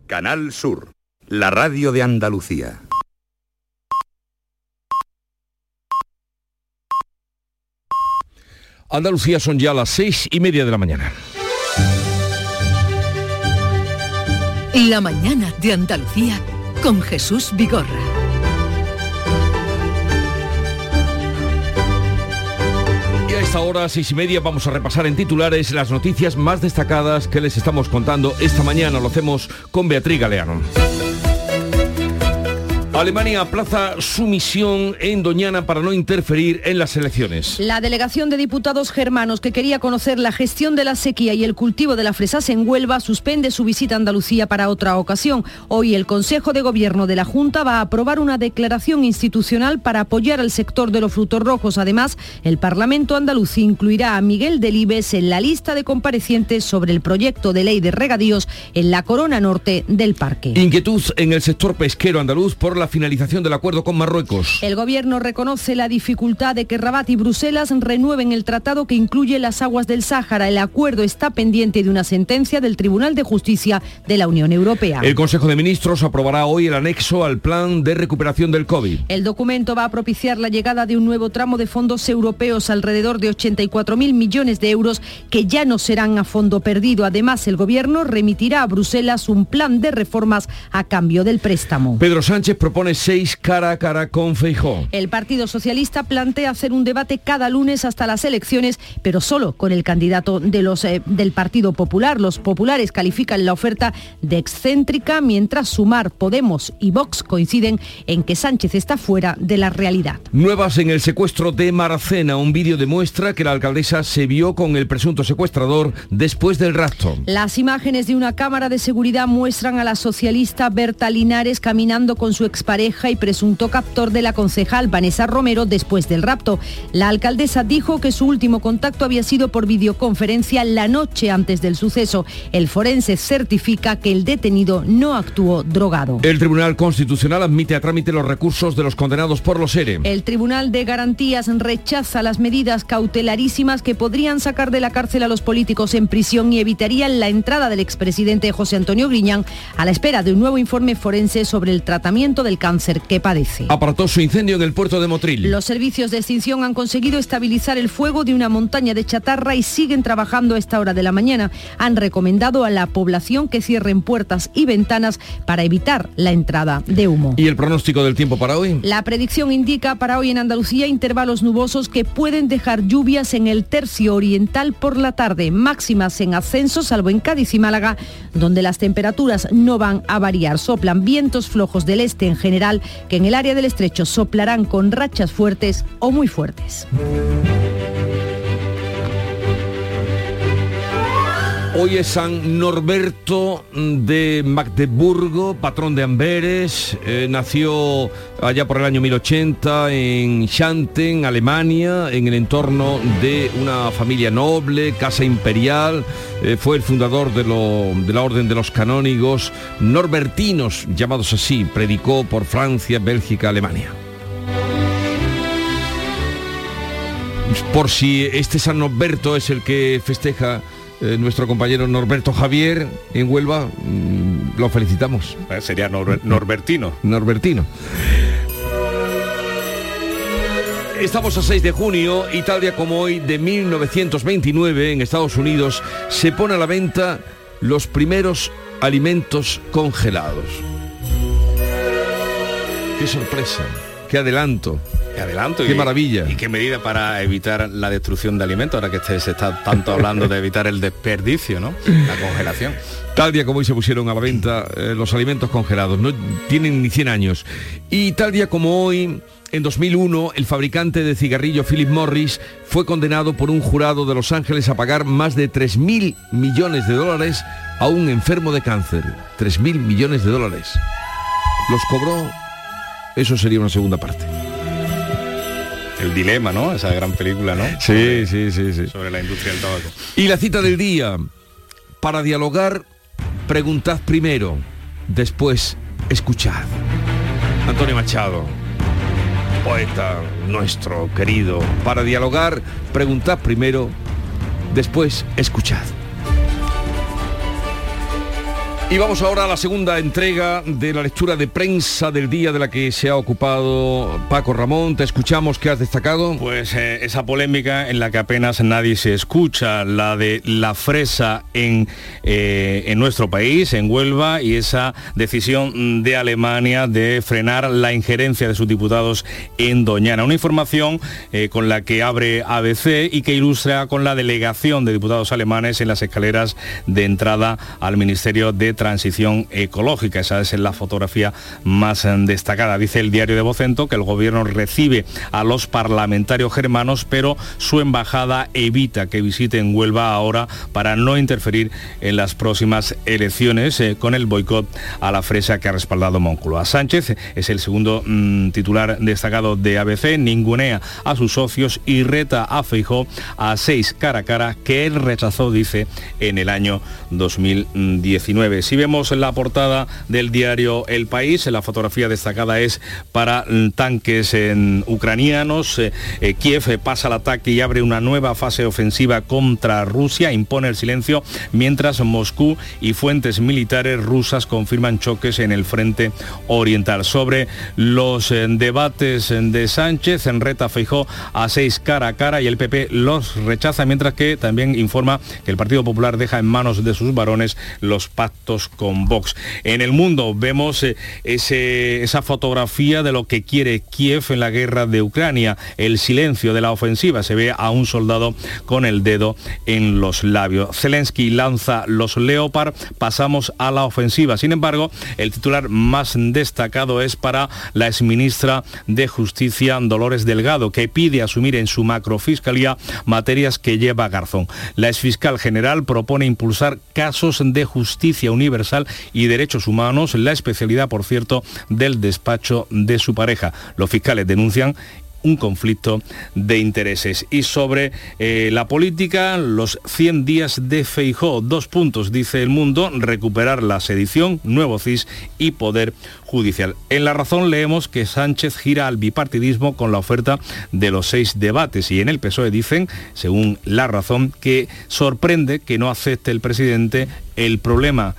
Canal Sur, la radio de Andalucía. Andalucía son ya las seis y media de la mañana. La mañana de Andalucía con Jesús Vigorra. Y a esta hora, seis y media, vamos a repasar en titulares las noticias más destacadas que les estamos contando esta mañana. Lo hacemos con Beatriz Galeano. Alemania aplaza su misión en Doñana para no interferir en las elecciones. La delegación de diputados germanos que quería conocer la gestión de la sequía y el cultivo de la fresas en Huelva suspende su visita a Andalucía para otra ocasión. Hoy el Consejo de Gobierno de la Junta va a aprobar una declaración institucional para apoyar al sector de los frutos rojos. Además, el Parlamento andaluz incluirá a Miguel Delibes en la lista de comparecientes sobre el proyecto de ley de regadíos en la corona norte del parque. Inquietud en el sector pesquero andaluz por la finalización del acuerdo con Marruecos. El gobierno reconoce la dificultad de que Rabat y Bruselas renueven el tratado que incluye las aguas del Sáhara. El acuerdo está pendiente de una sentencia del Tribunal de Justicia de la Unión Europea. El Consejo de Ministros aprobará hoy el anexo al plan de recuperación del COVID. El documento va a propiciar la llegada de un nuevo tramo de fondos europeos alrededor de 84.000 millones de euros que ya no serán a fondo perdido. Además, el gobierno remitirá a Bruselas un plan de reformas a cambio del préstamo. Pedro Sánchez propone seis cara a cara con Feijó. El Partido Socialista plantea hacer un debate cada lunes hasta las elecciones, pero solo con el candidato de los, eh, del Partido Popular. Los populares califican la oferta de excéntrica, mientras Sumar, Podemos y Vox coinciden en que Sánchez está fuera de la realidad. Nuevas en el secuestro de Maracena. Un vídeo demuestra que la alcaldesa se vio con el presunto secuestrador después del rapto. Las imágenes de una cámara de seguridad muestran a la socialista Berta Linares caminando con su expareja y presunto captor de la concejal Vanessa Romero después del rapto. La alcaldesa dijo que su último contacto había sido por videoconferencia la noche antes del suceso. El forense certifica que el detenido no actuó drogado. El Tribunal Constitucional admite a trámite los recursos de los condenados por los ERE. El Tribunal de Garantías rechaza las medidas cautelarísimas que podrían sacar de la cárcel a los políticos en prisión y evitarían la entrada del expresidente José Antonio Griñán a la espera de un nuevo informe forense sobre el tratamiento del cáncer que padece. Apartó su incendio en el puerto de Motril. Los servicios de extinción han conseguido estabilizar el fuego de una montaña de chatarra y siguen trabajando a esta hora de la mañana. Han recomendado a la población que cierren puertas y ventanas para evitar la entrada de humo. ¿Y el pronóstico del tiempo para hoy? La predicción indica para hoy en Andalucía intervalos nubosos que pueden dejar lluvias en el tercio oriental por la tarde, máximas en ascenso, salvo en Cádiz y Málaga, donde las temperaturas no van a variar. Soplan vientos flojos del este en general, que en el área del estrecho soplarán con rachas fuertes o muy fuertes. Hoy es San Norberto de Magdeburgo, patrón de Amberes. Eh, nació allá por el año 1080 en Xanten, Alemania, en el entorno de una familia noble, casa imperial. Eh, fue el fundador de, de la Orden de los Canónigos Norbertinos, llamados así. Predicó por Francia, Bélgica, Alemania. Por si este San Norberto es el que festeja eh, nuestro compañero Norberto Javier en Huelva, mm, lo felicitamos. Eh, Sería Nor- Norbertino. Norbertino. Estamos a 6 de junio y tal día como hoy de 1929 en Estados Unidos se pone a la venta los primeros alimentos congelados. Qué sorpresa, qué adelanto. Qué adelanto. Qué y- maravilla. Y qué medida para evitar la destrucción de alimentos, ahora que este- se está tanto hablando de evitar el desperdicio, ¿no? La congelación. Tal día como hoy se pusieron a la venta eh, los alimentos congelados, no tienen ni 100 años. Y tal día como hoy, en 2001, el fabricante de cigarrillos Philip Morris fue condenado por un jurado de Los Ángeles a pagar más de 3.000 millones de dólares a un enfermo de cáncer. 3.000 millones de dólares. Los cobró, eso sería una segunda parte. El dilema, ¿no? Esa gran película, ¿no? Sí, sí, sí, sí. Sobre la industria del tabaco. Y la cita del día. Para dialogar, preguntad primero, después escuchad. Antonio Machado, poeta nuestro querido. Para dialogar, preguntad primero, después escuchad. Y vamos ahora a la segunda entrega de la lectura de prensa del día de la que se ha ocupado Paco Ramón. Te escuchamos, ¿qué has destacado? Pues eh, esa polémica en la que apenas nadie se escucha, la de la fresa en, eh, en nuestro país, en Huelva, y esa decisión de Alemania de frenar la injerencia de sus diputados en Doñana. Una información eh, con la que abre ABC y que ilustra con la delegación de diputados alemanes en las escaleras de entrada al Ministerio de Transición Ecológica. Esa es la fotografía más eh, destacada. Dice el diario de Vocento que el gobierno recibe a los parlamentarios germanos, pero su embajada evita que visiten Huelva ahora para no interferir en las próximas elecciones eh, con el boicot a la fresa que ha respaldado Moncloa. Sánchez es el segundo mm, titular destacado de ABC, ningunea a sus socios y reta a Feijó a seis cara a cara que él rechazó, dice, en el año 2019. Si vemos la portada del diario El País, la fotografía destacada es para mm, tanques en ucranianos. Eh, eh, Kiev eh, pasa al ataque y abre una nueva fase ofensiva contra Rusia, impone el silencio, mientras Moscú y fuentes militares rusas confirman choques en el frente oriental. Sobre los debates de Sánchez, en reta Feijó a seis cara a cara y el PP los rechaza, mientras que también informa que el Partido Popular deja en manos de sus varones los pactos con Vox. En el mundo vemos eh, esa fotografía de lo que quiere Kiev en la guerra de Ucrania, el silencio de la ofensiva. Se ve a un soldado con el dedo en los labios. Zelensky lanza los Leopard, pasamos a la ofensiva. Sin embargo, el titular más destacado es para la exministra de Justicia, Dolores Delgado, que pide asumir en su macrofiscalía materias que lleva Garzón. La exfiscal general propone impulsar casos de justicia universal y derechos humanos, la especialidad, por cierto, del despacho de su pareja. Los fiscales denuncian un conflicto de intereses. Y sobre eh, la política, los 100 días de Feijó, dos puntos, dice el mundo, recuperar la sedición, nuevo CIS y poder judicial. En la razón leemos que Sánchez gira al bipartidismo con la oferta de los seis debates y en el PSOE dicen, según la razón, que sorprende que no acepte el presidente el problema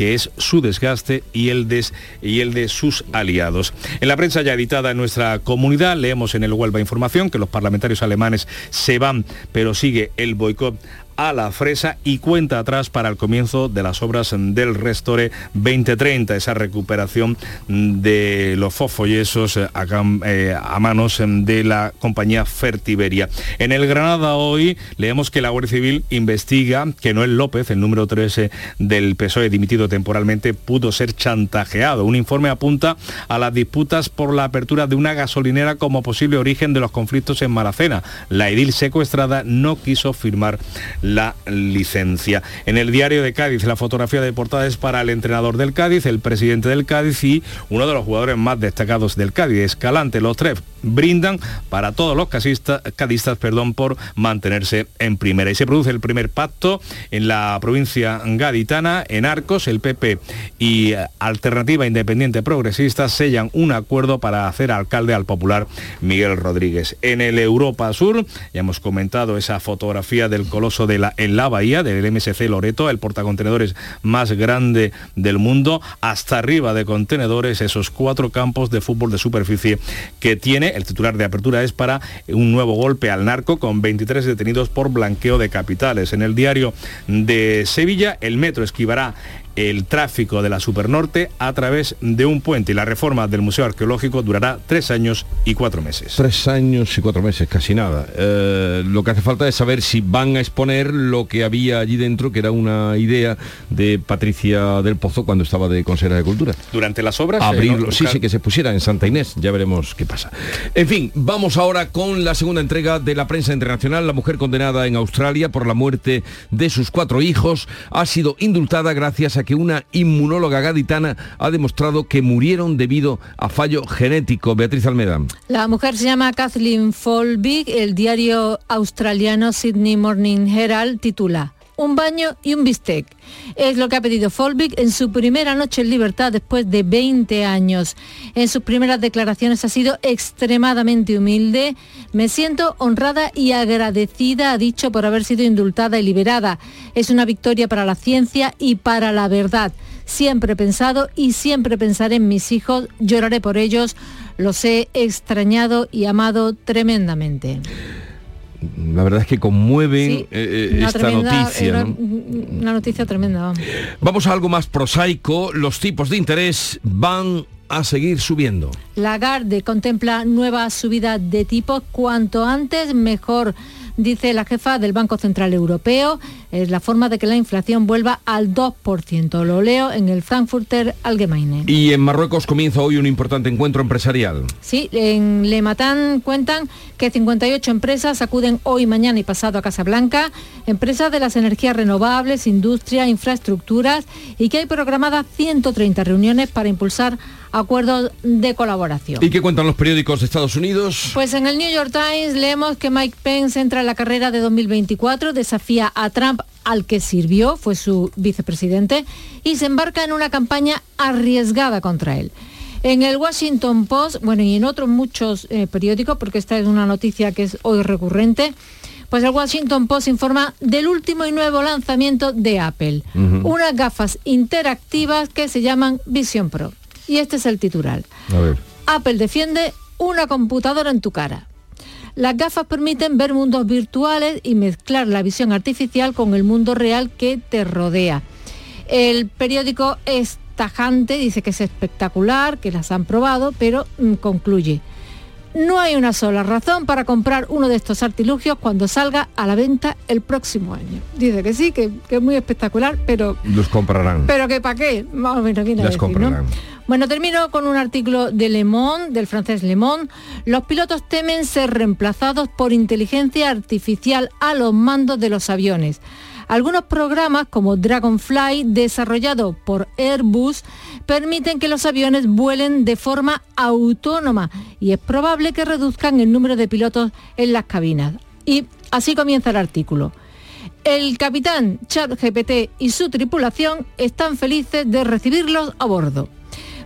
que es su desgaste y el, de sus aliados. En la prensa ya editada en nuestra comunidad leemos en el Huelva Información que los parlamentarios alemanes se van, pero sigue el boicot a la fresa y cuenta atrás para el comienzo de las obras del Restore 2030, esa recuperación de los fosfollesos eh, a, eh, a manos eh, de la compañía Fertiberia. En el Granada hoy leemos que la Guardia Civil investiga que Noel López, el número 13 del PSOE dimitido temporalmente, pudo ser chantajeado. Un informe apunta a las disputas por la apertura de una gasolinera como posible origen de los conflictos en Maracena. La edil secuestrada no quiso firmar licencia. En el diario de Cádiz, la fotografía de portada es para el entrenador del Cádiz, el presidente del Cádiz y uno de los jugadores más destacados del Cádiz, Escalante. Los tres brindan para todos los casistas- cadistas perdón, por mantenerse en primera. Y se produce el primer pacto en la provincia gaditana, en Arcos, el PP y eh, Alternativa Independiente Progresista sellan un acuerdo para hacer alcalde al popular Miguel Rodríguez. En el Europa Sur, ya hemos comentado esa fotografía del coloso en la bahía del MSC Loreto, el portacontenedores más grande del mundo, hasta arriba de contenedores, esos cuatro campos de fútbol de superficie que tiene. El titular de apertura es para un nuevo golpe al narco con 23 detenidos por blanqueo de capitales. En el diario de Sevilla, el metro esquivará el tráfico de la Supernorte a través de un puente y la reforma del Museo Arqueológico durará tres años y cuatro meses. Tres años y cuatro meses, casi nada. Eh, lo que hace falta es saber si van a exponer lo que había allí dentro, que era una idea de Patricia del Pozo cuando estaba de consejera de Cultura. Durante las obras... eh, Abrirlo, sí, sí, que se pusiera en Santa Inés, ya veremos qué pasa. En fin, vamos ahora con la segunda entrega de la prensa internacional. La mujer condenada en Australia por la muerte de sus cuatro hijos ha sido indultada gracias a que una inmunóloga gaditana ha demostrado que murieron debido a fallo genético. Beatriz Almeda. La mujer se llama Kathleen Folbig. El diario australiano Sydney Morning Herald titula Un baño y un bistec. Es lo que ha pedido Folbig en su primera noche en libertad después de 20 años. En sus primeras declaraciones ha sido extremadamente humilde. Me siento honrada y agradecida, ha dicho, por haber sido indultada y liberada. Es una victoria para la ciencia y para la verdad. Siempre he pensado y siempre pensaré en mis hijos, lloraré por ellos, los he extrañado y amado tremendamente. La verdad es que conmueven Sí, eh, eh, esta tremenda- noticia. una, ¿no? una noticia tremenda. vamos. Vamos a algo más prosaico. Los tipos de interés van a seguir subiendo. Lagarde contempla nuevas subidas de tipos cuanto antes mejor. Dice la jefa del Banco Central Europeo, es la forma de que la inflación vuelva al 2%. Lo leo en el Frankfurter Allgemeine. Y en Marruecos comienza hoy un importante encuentro empresarial. Sí, en Lematán cuentan que 58 empresas acuden hoy, mañana y pasado a Casablanca, empresas de las energías renovables, industria, infraestructuras y que hay programadas 130 reuniones para impulsar acuerdos de colaboración. ¿Y qué cuentan los periódicos de Estados Unidos? Pues en el New York Times leemos que Mike Pence entra en la carrera de 2024, desafía a Trump al que sirvió, fue su vicepresidente, y se embarca en una campaña arriesgada contra él. En el Washington Post, bueno, y en otros muchos eh, periódicos, porque esta es una noticia que es hoy recurrente, pues el Washington Post informa del último y nuevo lanzamiento de Apple, unas gafas interactivas que se llaman Vision Pro. Y este es el titular. A ver. Apple defiende una computadora en tu cara. Las gafas permiten ver mundos virtuales y mezclar la visión artificial con el mundo real que te rodea. El periódico es tajante, dice que es espectacular, que las han probado, pero mm, concluye. No hay una sola razón para comprar uno de estos artilugios cuando salga a la venta el próximo año. Dice que sí, que, que es muy espectacular, pero Los comprarán. pero que para qué, más o menos viene a ¿no? comprarán. Bueno, termino con un artículo de Le Monde, del francés Le Monde. Los pilotos temen ser reemplazados por inteligencia artificial a los mandos de los aviones. Algunos programas como Dragonfly, desarrollado por Airbus, permiten que los aviones vuelen de forma autónoma y es probable que reduzcan el número de pilotos en las cabinas. Y así comienza el artículo. El capitán ChatGPT y su tripulación están felices de recibirlos a bordo.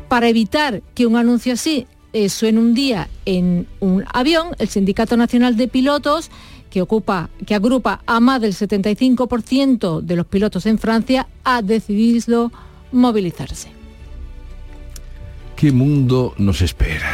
Para evitar que un anuncio así eh, suene un día en un avión, el Sindicato Nacional de Pilotos, que, ocupa, que agrupa a más del 75% de los pilotos en Francia, ha decidido movilizarse. ¿Qué mundo nos espera?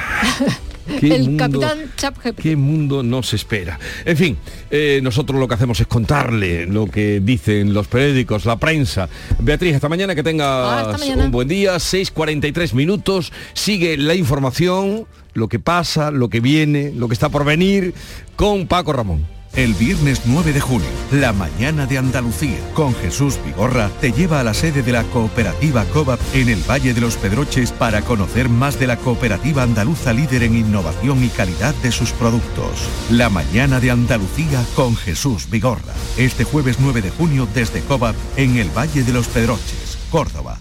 ¿Qué el mundo- capitán ChatGPT. ¿Qué mundo nos espera? En fin, eh, nosotros lo que hacemos es contarle lo que dicen los periódicos, la prensa. Beatriz, hasta mañana que tengas mañana. un buen día, 6.43 minutos, sigue la información, lo que pasa, lo que viene, lo que está por venir, con Paco Ramón. El viernes 9 de junio, la mañana de Andalucía, con Jesús Vigorra, te lleva a la sede de la cooperativa COVAP en el Valle de los Pedroches para conocer más de la cooperativa andaluza líder en innovación y calidad de sus productos. La mañana de Andalucía con Jesús Vigorra. Este jueves 9 de junio desde COVAP en el Valle de los Pedroches, Córdoba.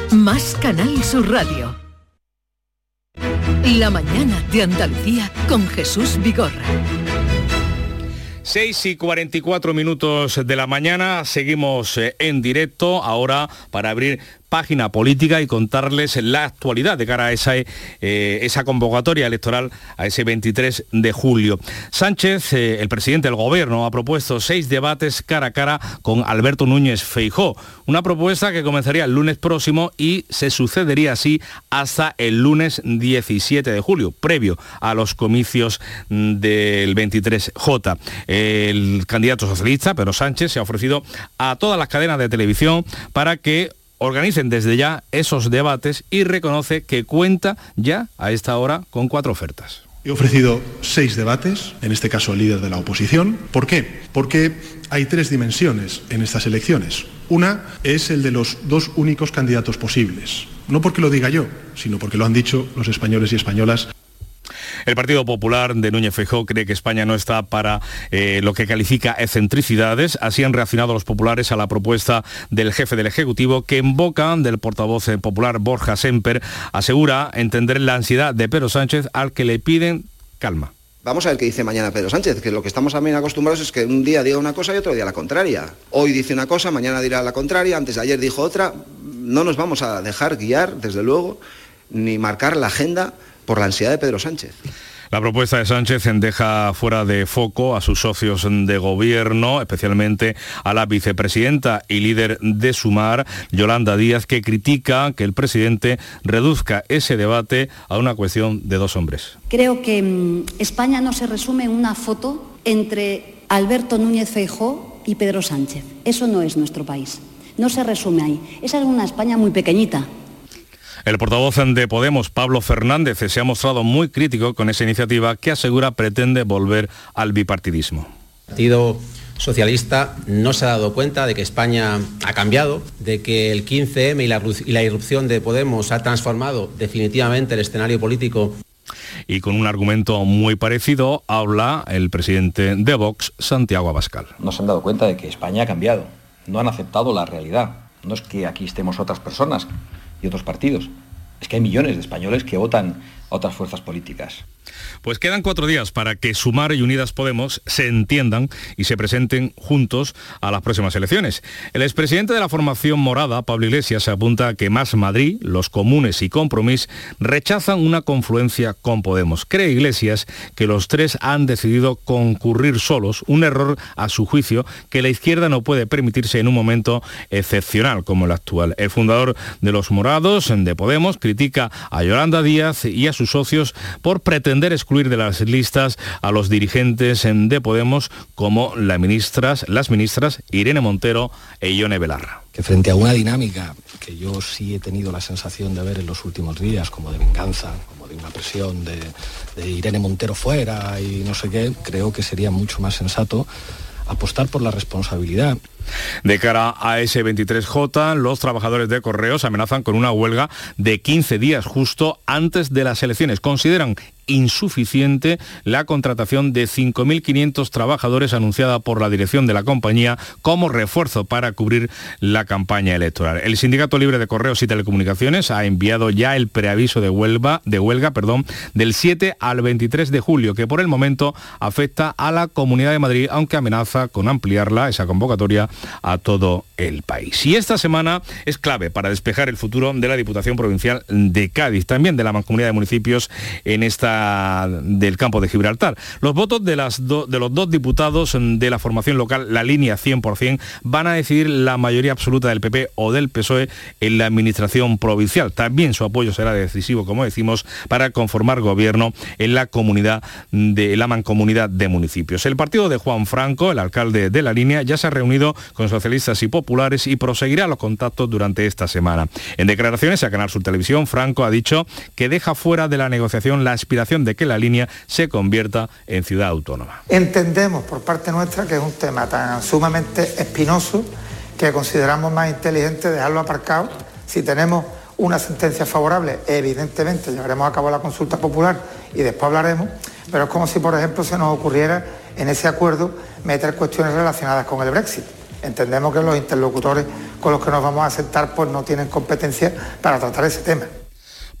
Más Canal Sur Radio. La mañana de Andalucía con Jesús Vigorra. 6 y 44 minutos de la mañana, seguimos eh, en directo ahora para abrir página política y contarles la actualidad de cara a esa, eh, esa convocatoria electoral a ese 23 de julio. Sánchez, eh, el presidente del gobierno, ha propuesto seis debates cara a cara con Alberto Núñez Feijó, una propuesta que comenzaría el lunes próximo y se sucedería así hasta el lunes 17 de julio, previo a los comicios mm, del 23J. El candidato socialista, Pedro Sánchez, se ha ofrecido a todas las cadenas de televisión para que organicen desde ya esos debates y reconoce que cuenta ya a esta hora con cuatro ofertas. He ofrecido seis debates, en este caso al líder de la oposición. ¿Por qué? Porque hay tres dimensiones en estas elecciones. Una es el de los dos únicos candidatos posibles. No porque lo diga yo, sino porque lo han dicho los españoles y españolas el Partido Popular de Núñez Feijóo cree que España no está para eh, lo que califica excentricidades. Así han reaccionado los populares a la propuesta del jefe del Ejecutivo que en boca del portavoz popular Borja Semper asegura entender la ansiedad de Pedro Sánchez al que le piden calma. Vamos a ver qué dice mañana Pedro Sánchez, que lo que estamos también acostumbrados es que un día diga una cosa y otro día la contraria. Hoy dice una cosa, mañana dirá la contraria, antes de ayer dijo otra. No nos vamos a dejar guiar, desde luego, ni marcar la agenda por la ansiedad de Pedro Sánchez. La propuesta de Sánchez deja fuera de foco a sus socios de gobierno, especialmente a la vicepresidenta y líder de Sumar, Yolanda Díaz, que critica que el presidente reduzca ese debate a una cuestión de dos hombres. Creo que mm, España no se resume en una foto entre Alberto Núñez Feijó y Pedro Sánchez. Eso no es nuestro país. No se resume ahí. Esa es una España muy pequeñita, el portavoz de Podemos, Pablo Fernández, se ha mostrado muy crítico con esa iniciativa que asegura pretende volver al bipartidismo. El Partido Socialista no se ha dado cuenta de que España ha cambiado, de que el 15M y la, y la irrupción de Podemos ha transformado definitivamente el escenario político y con un argumento muy parecido habla el presidente de Vox, Santiago Abascal. No se han dado cuenta de que España ha cambiado, no han aceptado la realidad. No es que aquí estemos otras personas y otros partidos. Es que hay millones de españoles que votan a otras fuerzas políticas. Pues quedan cuatro días para que Sumar y Unidas Podemos se entiendan y se presenten juntos a las próximas elecciones. El expresidente de la formación morada, Pablo Iglesias, apunta a que Más Madrid, los comunes y Compromís rechazan una confluencia con Podemos. Cree Iglesias que los tres han decidido concurrir solos, un error a su juicio que la izquierda no puede permitirse en un momento excepcional como el actual. El fundador de los morados, de Podemos, critica a Yolanda Díaz y a sus socios por pretender excluir de las listas a los dirigentes de Podemos como las ministras, las ministras Irene Montero e Ione Belarra. Que frente a una dinámica que yo sí he tenido la sensación de ver en los últimos días, como de venganza, como de una presión de, de Irene Montero fuera y no sé qué, creo que sería mucho más sensato apostar por la responsabilidad de cara a ese 23J, los trabajadores de correos amenazan con una huelga de 15 días justo antes de las elecciones. Consideran insuficiente la contratación de 5.500 trabajadores anunciada por la dirección de la compañía como refuerzo para cubrir la campaña electoral. El Sindicato Libre de Correos y Telecomunicaciones ha enviado ya el preaviso de huelga, del 7 al 23 de julio, que por el momento afecta a la Comunidad de Madrid, aunque amenaza con ampliarla, esa convocatoria, a todo el país. Y esta semana es clave para despejar el futuro de la Diputación Provincial de Cádiz, también de la Mancomunidad de Municipios en esta del campo de Gibraltar. Los votos de, las de los dos diputados de la formación local, la línea 100%, van a decidir la mayoría absoluta del PP o del PSOE en la administración provincial. También su apoyo será decisivo, como decimos, para conformar gobierno en la comunidad de la mancomunidad de municipios. El partido de Juan Franco, el alcalde de la línea, ya se ha reunido con socialistas y populares y proseguirá los contactos durante esta semana. En declaraciones a Canal Sur Televisión, Franco ha dicho que deja fuera de la negociación la aspiración de que la línea se convierta en ciudad autónoma. Entendemos por parte nuestra que es un tema tan sumamente espinoso que consideramos más inteligente dejarlo aparcado. Si tenemos una sentencia favorable, evidentemente llevaremos a cabo la consulta popular y después hablaremos, pero es como si, por ejemplo, se nos ocurriera en ese acuerdo meter cuestiones relacionadas con el Brexit. Entendemos que los interlocutores con los que nos vamos a sentar pues no tienen competencia para tratar ese tema.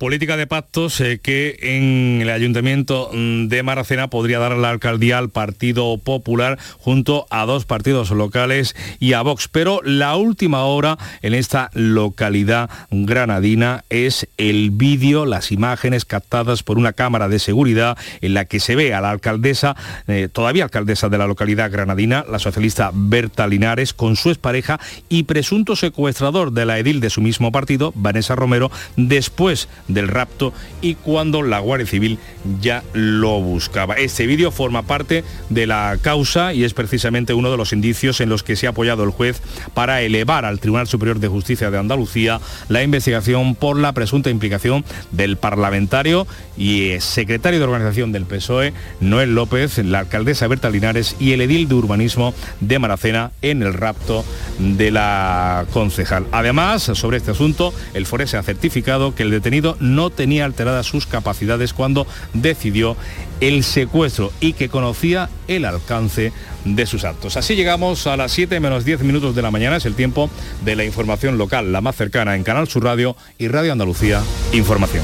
Política de pactos eh, que en el ayuntamiento de Maracena podría dar la alcaldía al Partido Popular junto a dos partidos locales y a Vox. Pero la última hora en esta localidad granadina es el vídeo, las imágenes captadas por una cámara de seguridad en la que se ve a la alcaldesa, eh, todavía alcaldesa de la localidad granadina, la socialista Berta Linares, con su expareja y presunto secuestrador de la edil de su mismo partido, Vanessa Romero, después del rapto y cuando la Guardia Civil ya lo buscaba. Este vídeo forma parte de la causa y es precisamente uno de los indicios en los que se ha apoyado el juez para elevar al Tribunal Superior de Justicia de Andalucía la investigación por la presunta implicación del parlamentario y secretario de organización del PSOE, Noel López, la alcaldesa Berta Linares y el edil de urbanismo de Maracena en el rapto de la concejal. Además, sobre este asunto, el Forese ha certificado que el detenido no tenía alteradas sus capacidades cuando decidió el secuestro y que conocía el alcance de sus actos. Así llegamos a las 7 menos 10 minutos de la mañana, es el tiempo de la información local, la más cercana en Canal Sur Radio y Radio Andalucía Información.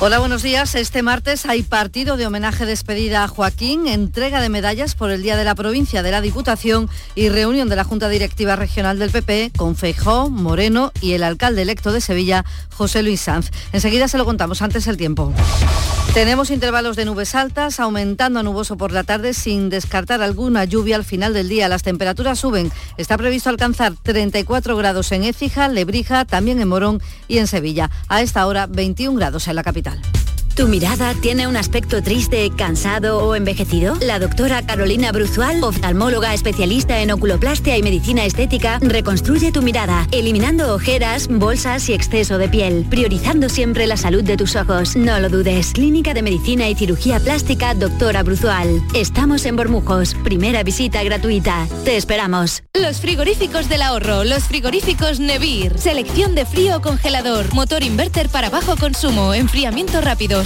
Hola, buenos días. Este martes hay partido de homenaje despedida a Joaquín, entrega de medallas por el Día de la Provincia de la Diputación y reunión de la Junta Directiva Regional del PP con Feijó, Moreno y el alcalde electo de Sevilla, José Luis Sanz. Enseguida se lo contamos antes el tiempo. Tenemos intervalos de nubes altas, aumentando a nuboso por la tarde sin descartar alguna lluvia al final del día. Las temperaturas suben. Está previsto alcanzar 34 grados en Écija, Lebrija, también en Morón y en Sevilla. A esta hora 21 grados en la capital. Capital. ¿Tu mirada tiene un aspecto triste, cansado o envejecido? La doctora Carolina Bruzual, oftalmóloga especialista en oculoplastia y medicina estética, reconstruye tu mirada, eliminando ojeras, bolsas y exceso de piel, priorizando siempre la salud de tus ojos. No lo dudes. Clínica de Medicina y Cirugía Plástica, doctora Bruzual. Estamos en Bormujos. Primera visita gratuita. Te esperamos. Los frigoríficos del ahorro, los frigoríficos Nevir. Selección de frío o congelador, motor inverter para bajo consumo, enfriamiento rápido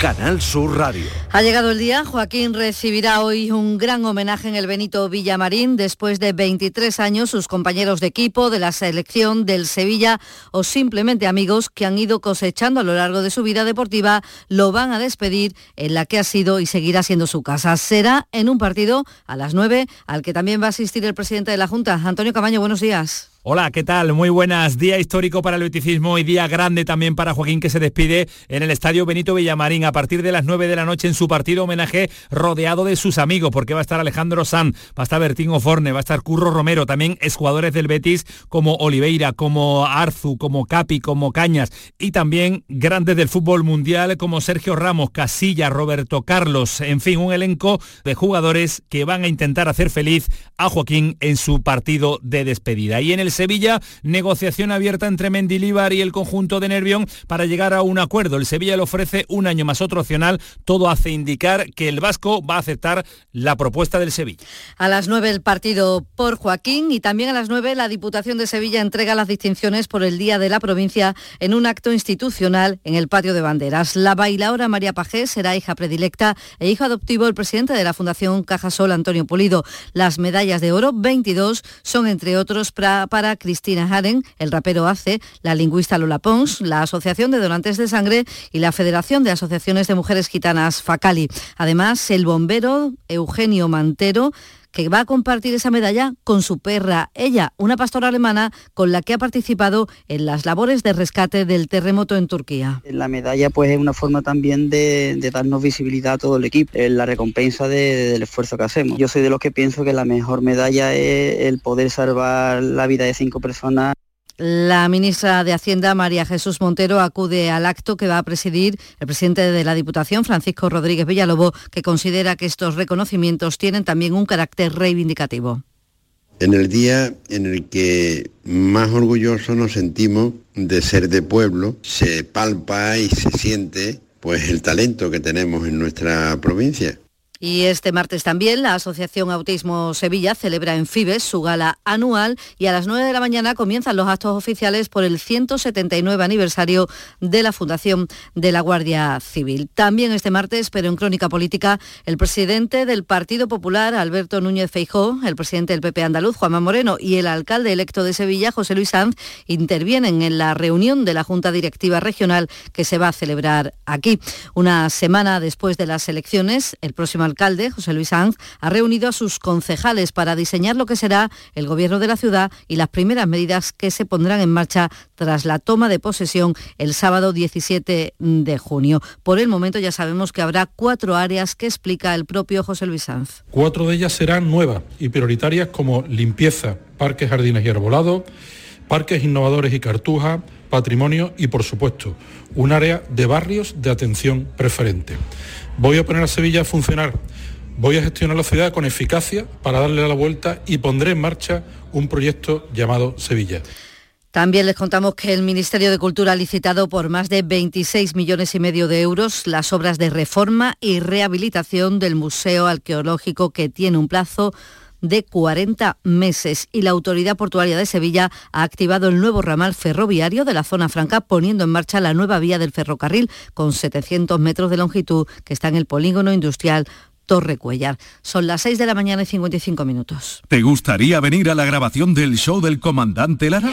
Canal Sur Radio. Ha llegado el día, Joaquín recibirá hoy un gran homenaje en el Benito Villamarín. Después de 23 años, sus compañeros de equipo, de la selección del Sevilla o simplemente amigos que han ido cosechando a lo largo de su vida deportiva, lo van a despedir en la que ha sido y seguirá siendo su casa. Será en un partido a las 9 al que también va a asistir el presidente de la Junta, Antonio Camaño. Buenos días. Hola, ¿qué tal? Muy buenas. Día histórico para el beticismo y día grande también para Joaquín que se despide en el Estadio Benito Villamarín a partir de las 9 de la noche en su partido homenaje rodeado de sus amigos porque va a estar Alejandro San, va a estar Bertín Oforne, va a estar Curro Romero, también jugadores del Betis como Oliveira, como Arzu, como Capi, como Cañas y también grandes del fútbol mundial como Sergio Ramos, Casilla, Roberto Carlos, en fin, un elenco de jugadores que van a intentar hacer feliz a Joaquín en su partido de despedida. Y en el Sevilla, negociación abierta entre Mendilíbar y el conjunto de Nervión para llegar a un acuerdo. El Sevilla le ofrece un año más otro opcional. Todo hace indicar que el Vasco va a aceptar la propuesta del Sevilla. A las 9 el partido por Joaquín y también a las 9 la Diputación de Sevilla entrega las distinciones por el Día de la Provincia en un acto institucional en el patio de banderas. La bailaora María Pajé será hija predilecta e hijo adoptivo del presidente de la Fundación Cajasol, Antonio Pulido. Las medallas de oro, 22, son entre otros para Cristina Haren, el rapero ACE, la lingüista Lola Pons, la Asociación de Donantes de Sangre y la Federación de Asociaciones de Mujeres Gitanas FACALI. Además, el bombero Eugenio Mantero que va a compartir esa medalla con su perra, ella, una pastora alemana con la que ha participado en las labores de rescate del terremoto en Turquía. La medalla pues es una forma también de, darnos visibilidad a todo el equipo, es la recompensa del esfuerzo que hacemos. Yo soy de los que pienso que la mejor medalla es el poder salvar la vida de cinco personas. La ministra de Hacienda, María Jesús Montero, acude al acto que va a presidir el presidente de la Diputación, Francisco Rodríguez Villalobo, que considera que estos reconocimientos tienen también un carácter reivindicativo. en el día en el que más orgullosos nos sentimos de ser de pueblo, se palpa y se siente pues el talento que tenemos en nuestra provincia. Y este martes también la Asociación Autismo Sevilla celebra en Fibes su gala anual y a las 9 de la mañana comienzan los actos oficiales por el 179 aniversario de la Fundación de la Guardia Civil. También este martes, pero en crónica política, el presidente del Partido Popular, Alberto Núñez Feijó, el presidente del PP andaluz, Juanma Moreno, y el alcalde electo de Sevilla, José Luis Sanz, intervienen en la reunión de la Junta Directiva Regional que se va a celebrar aquí. Una semana después de las elecciones, el próximo alcalde, José Luis Sanz, ha reunido a sus concejales para diseñar lo que será el gobierno de la ciudad y las primeras medidas que se pondrán en marcha tras la toma de posesión el sábado 17 de junio. Por el momento ya sabemos que habrá cuatro áreas que explica el propio José Luis Sanz. Cuatro de ellas serán nuevas y prioritarias como limpieza, parques, jardines y arbolados, parques innovadores y cartuja, patrimonio y, por supuesto, un área de barrios de atención preferente. Voy a poner a Sevilla a funcionar. Voy a gestionar la ciudad con eficacia para darle la vuelta y pondré en marcha un proyecto llamado Sevilla. También les contamos que el Ministerio de Cultura ha licitado por más de 26 millones y medio de euros las obras de reforma y rehabilitación del Museo Arqueológico que tiene un plazo de 40 meses y la Autoridad Portuaria de Sevilla ha activado el nuevo ramal ferroviario de la zona franca poniendo en marcha la nueva vía del ferrocarril con 700 metros de longitud que está en el polígono industrial Torre Cuellar. Son las 6 de la mañana y 55 minutos. ¿Te gustaría venir a la grabación del show del comandante Lara?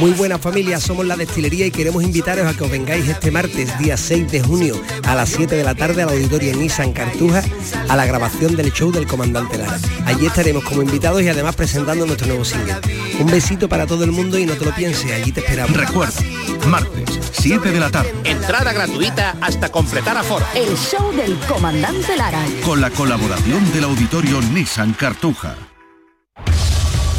Muy buena familia, somos la destilería y queremos invitaros a que os vengáis este martes, día 6 de junio, a las 7 de la tarde al auditorio Nissan Cartuja, a la grabación del show del Comandante Lara. Allí estaremos como invitados y además presentando nuestro nuevo single. Un besito para todo el mundo y no te lo pienses, allí te esperamos. Recuerda, martes, 7 de la tarde. Entrada gratuita hasta completar aforo. El show del Comandante Lara. Con la colaboración del auditorio Nissan Cartuja.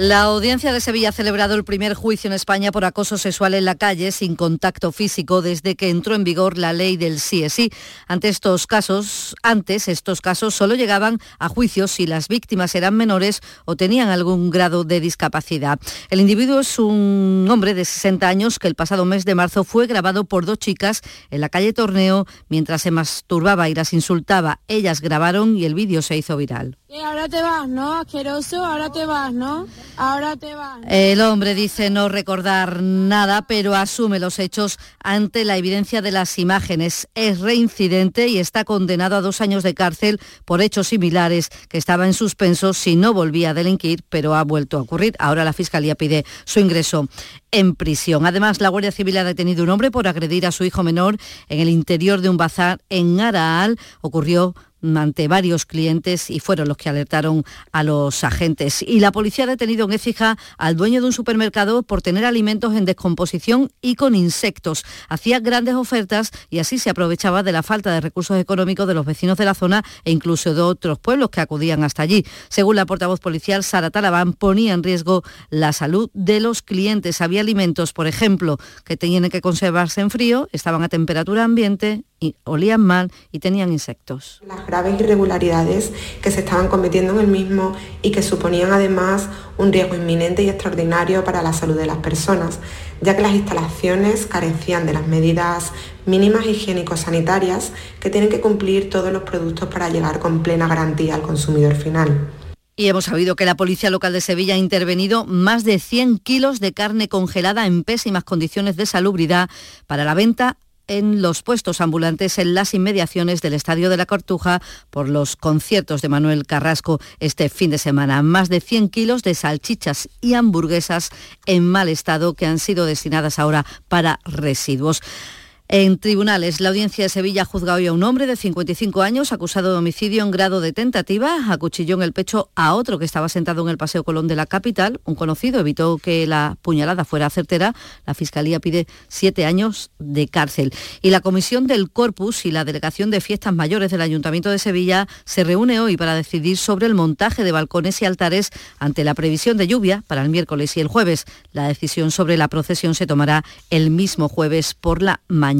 La Audiencia de Sevilla ha celebrado el primer juicio en España por acoso sexual en la calle sin contacto físico desde que entró en vigor la ley del sí. Ante estos casos, antes estos casos solo llegaban a juicios si las víctimas eran menores o tenían algún grado de discapacidad. El individuo es un hombre de 60 años que el pasado mes de marzo fue grabado por dos chicas en la calle Torneo mientras se masturbaba y las insultaba. Ellas grabaron y el vídeo se hizo viral. Ahora te vas, ¿no? Asqueroso, ahora te vas, ¿no? Ahora te vas. El hombre dice no recordar nada, pero asume los hechos ante la evidencia de las imágenes. Es reincidente y está condenado a dos años de cárcel por hechos similares que estaba en suspenso si no volvía a delinquir, pero ha vuelto a ocurrir. Ahora la Fiscalía pide su ingreso en prisión. Además, la Guardia Civil ha detenido un hombre por agredir a su hijo menor en el interior de un bazar en Araal. Ocurrió ante varios clientes y fueron los que alertaron a los agentes. Y la policía ha detenido en Écija al dueño de un supermercado por tener alimentos en descomposición y con insectos. Hacía grandes ofertas y así se aprovechaba de la falta de recursos económicos de los vecinos de la zona e incluso de otros pueblos que acudían hasta allí. Según la portavoz policial, Sara Talabán ponía en riesgo la salud de los clientes. Había alimentos, por ejemplo, que tenían que conservarse en frío, estaban a temperatura ambiente y olían mal y tenían insectos. Las graves irregularidades que se estaban cometiendo en el mismo y que suponían además un riesgo inminente y extraordinario para la salud de las personas, ya que las instalaciones carecían de las medidas mínimas higiénico-sanitarias que tienen que cumplir todos los productos para llegar con plena garantía al consumidor final. Y hemos sabido que la Policía Local de Sevilla ha intervenido más de 100 kilos de carne congelada en pésimas condiciones de salubridad para la venta en los puestos ambulantes en las inmediaciones del Estadio de la Cortuja por los conciertos de Manuel Carrasco este fin de semana. Más de 100 kilos de salchichas y hamburguesas en mal estado que han sido destinadas ahora para residuos. En tribunales, la audiencia de Sevilla ha juzgado hoy a un hombre de 55 años acusado de homicidio en grado de tentativa. Acuchilló en el pecho a otro que estaba sentado en el Paseo Colón de la capital. Un conocido evitó que la puñalada fuera certera. La Fiscalía pide siete años de cárcel. Y la Comisión del Corpus y la Delegación de Fiestas Mayores del Ayuntamiento de Sevilla se reúne hoy para decidir sobre el montaje de balcones y altares ante la previsión de lluvia para el miércoles y el jueves. La decisión sobre la procesión se tomará el mismo jueves por la mañana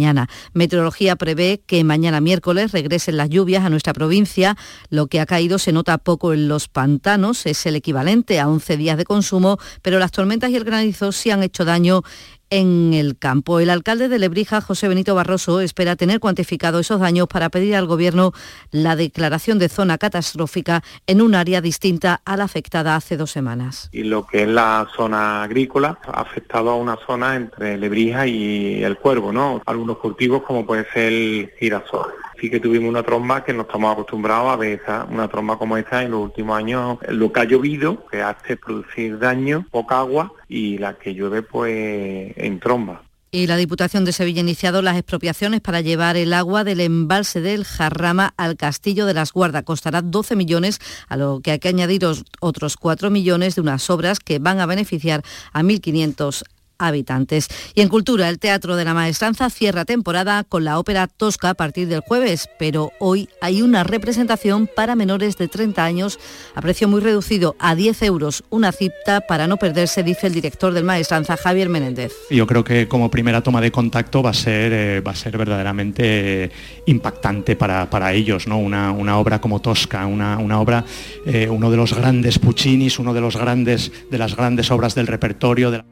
Meteorología prevé que mañana miércoles regresen las lluvias a nuestra provincia. Lo que ha caído se nota poco en los pantanos, es el equivalente a 11 días de consumo, pero las tormentas y el granizo sí han hecho daño en el campo. El alcalde de Lebrija, José Benito Barroso, espera tener cuantificado esos daños para pedir al Gobierno la declaración de zona catastrófica en un área distinta a la afectada hace dos semanas. Y lo que es la zona agrícola ha afectado a una zona entre Lebrija y el Cuervo, ¿no? Algunos cultivos como puede ser el girasol sí que tuvimos una tromba que no estamos acostumbrados a ver una tromba como esta en los últimos años. Lo que ha llovido, que hace producir daño, poca agua, y la que llueve pues en tromba. Y la Diputación de Sevilla ha iniciado las expropiaciones para llevar el agua del embalse del Jarrama al Castillo de las Guardas. Costará 12 millones, a lo que hay que añadir otros 4 millones de unas obras que van a beneficiar a 1.500 habitantes. Y en cultura, el Teatro de la Maestranza cierra temporada con la ópera Tosca a partir del jueves, pero hoy hay una representación para menores de 30 años a precio muy reducido, a 10 euros, una cita para no perderse, dice el director del Maestranza, Javier Menéndez. Yo creo que como primera toma de contacto va a ser, eh, va a ser verdaderamente impactante para, para ellos, ¿no? Una, una, obra como Tosca, una, una obra, eh, uno de los grandes Puccinis, uno de los grandes, de las grandes obras del repertorio. De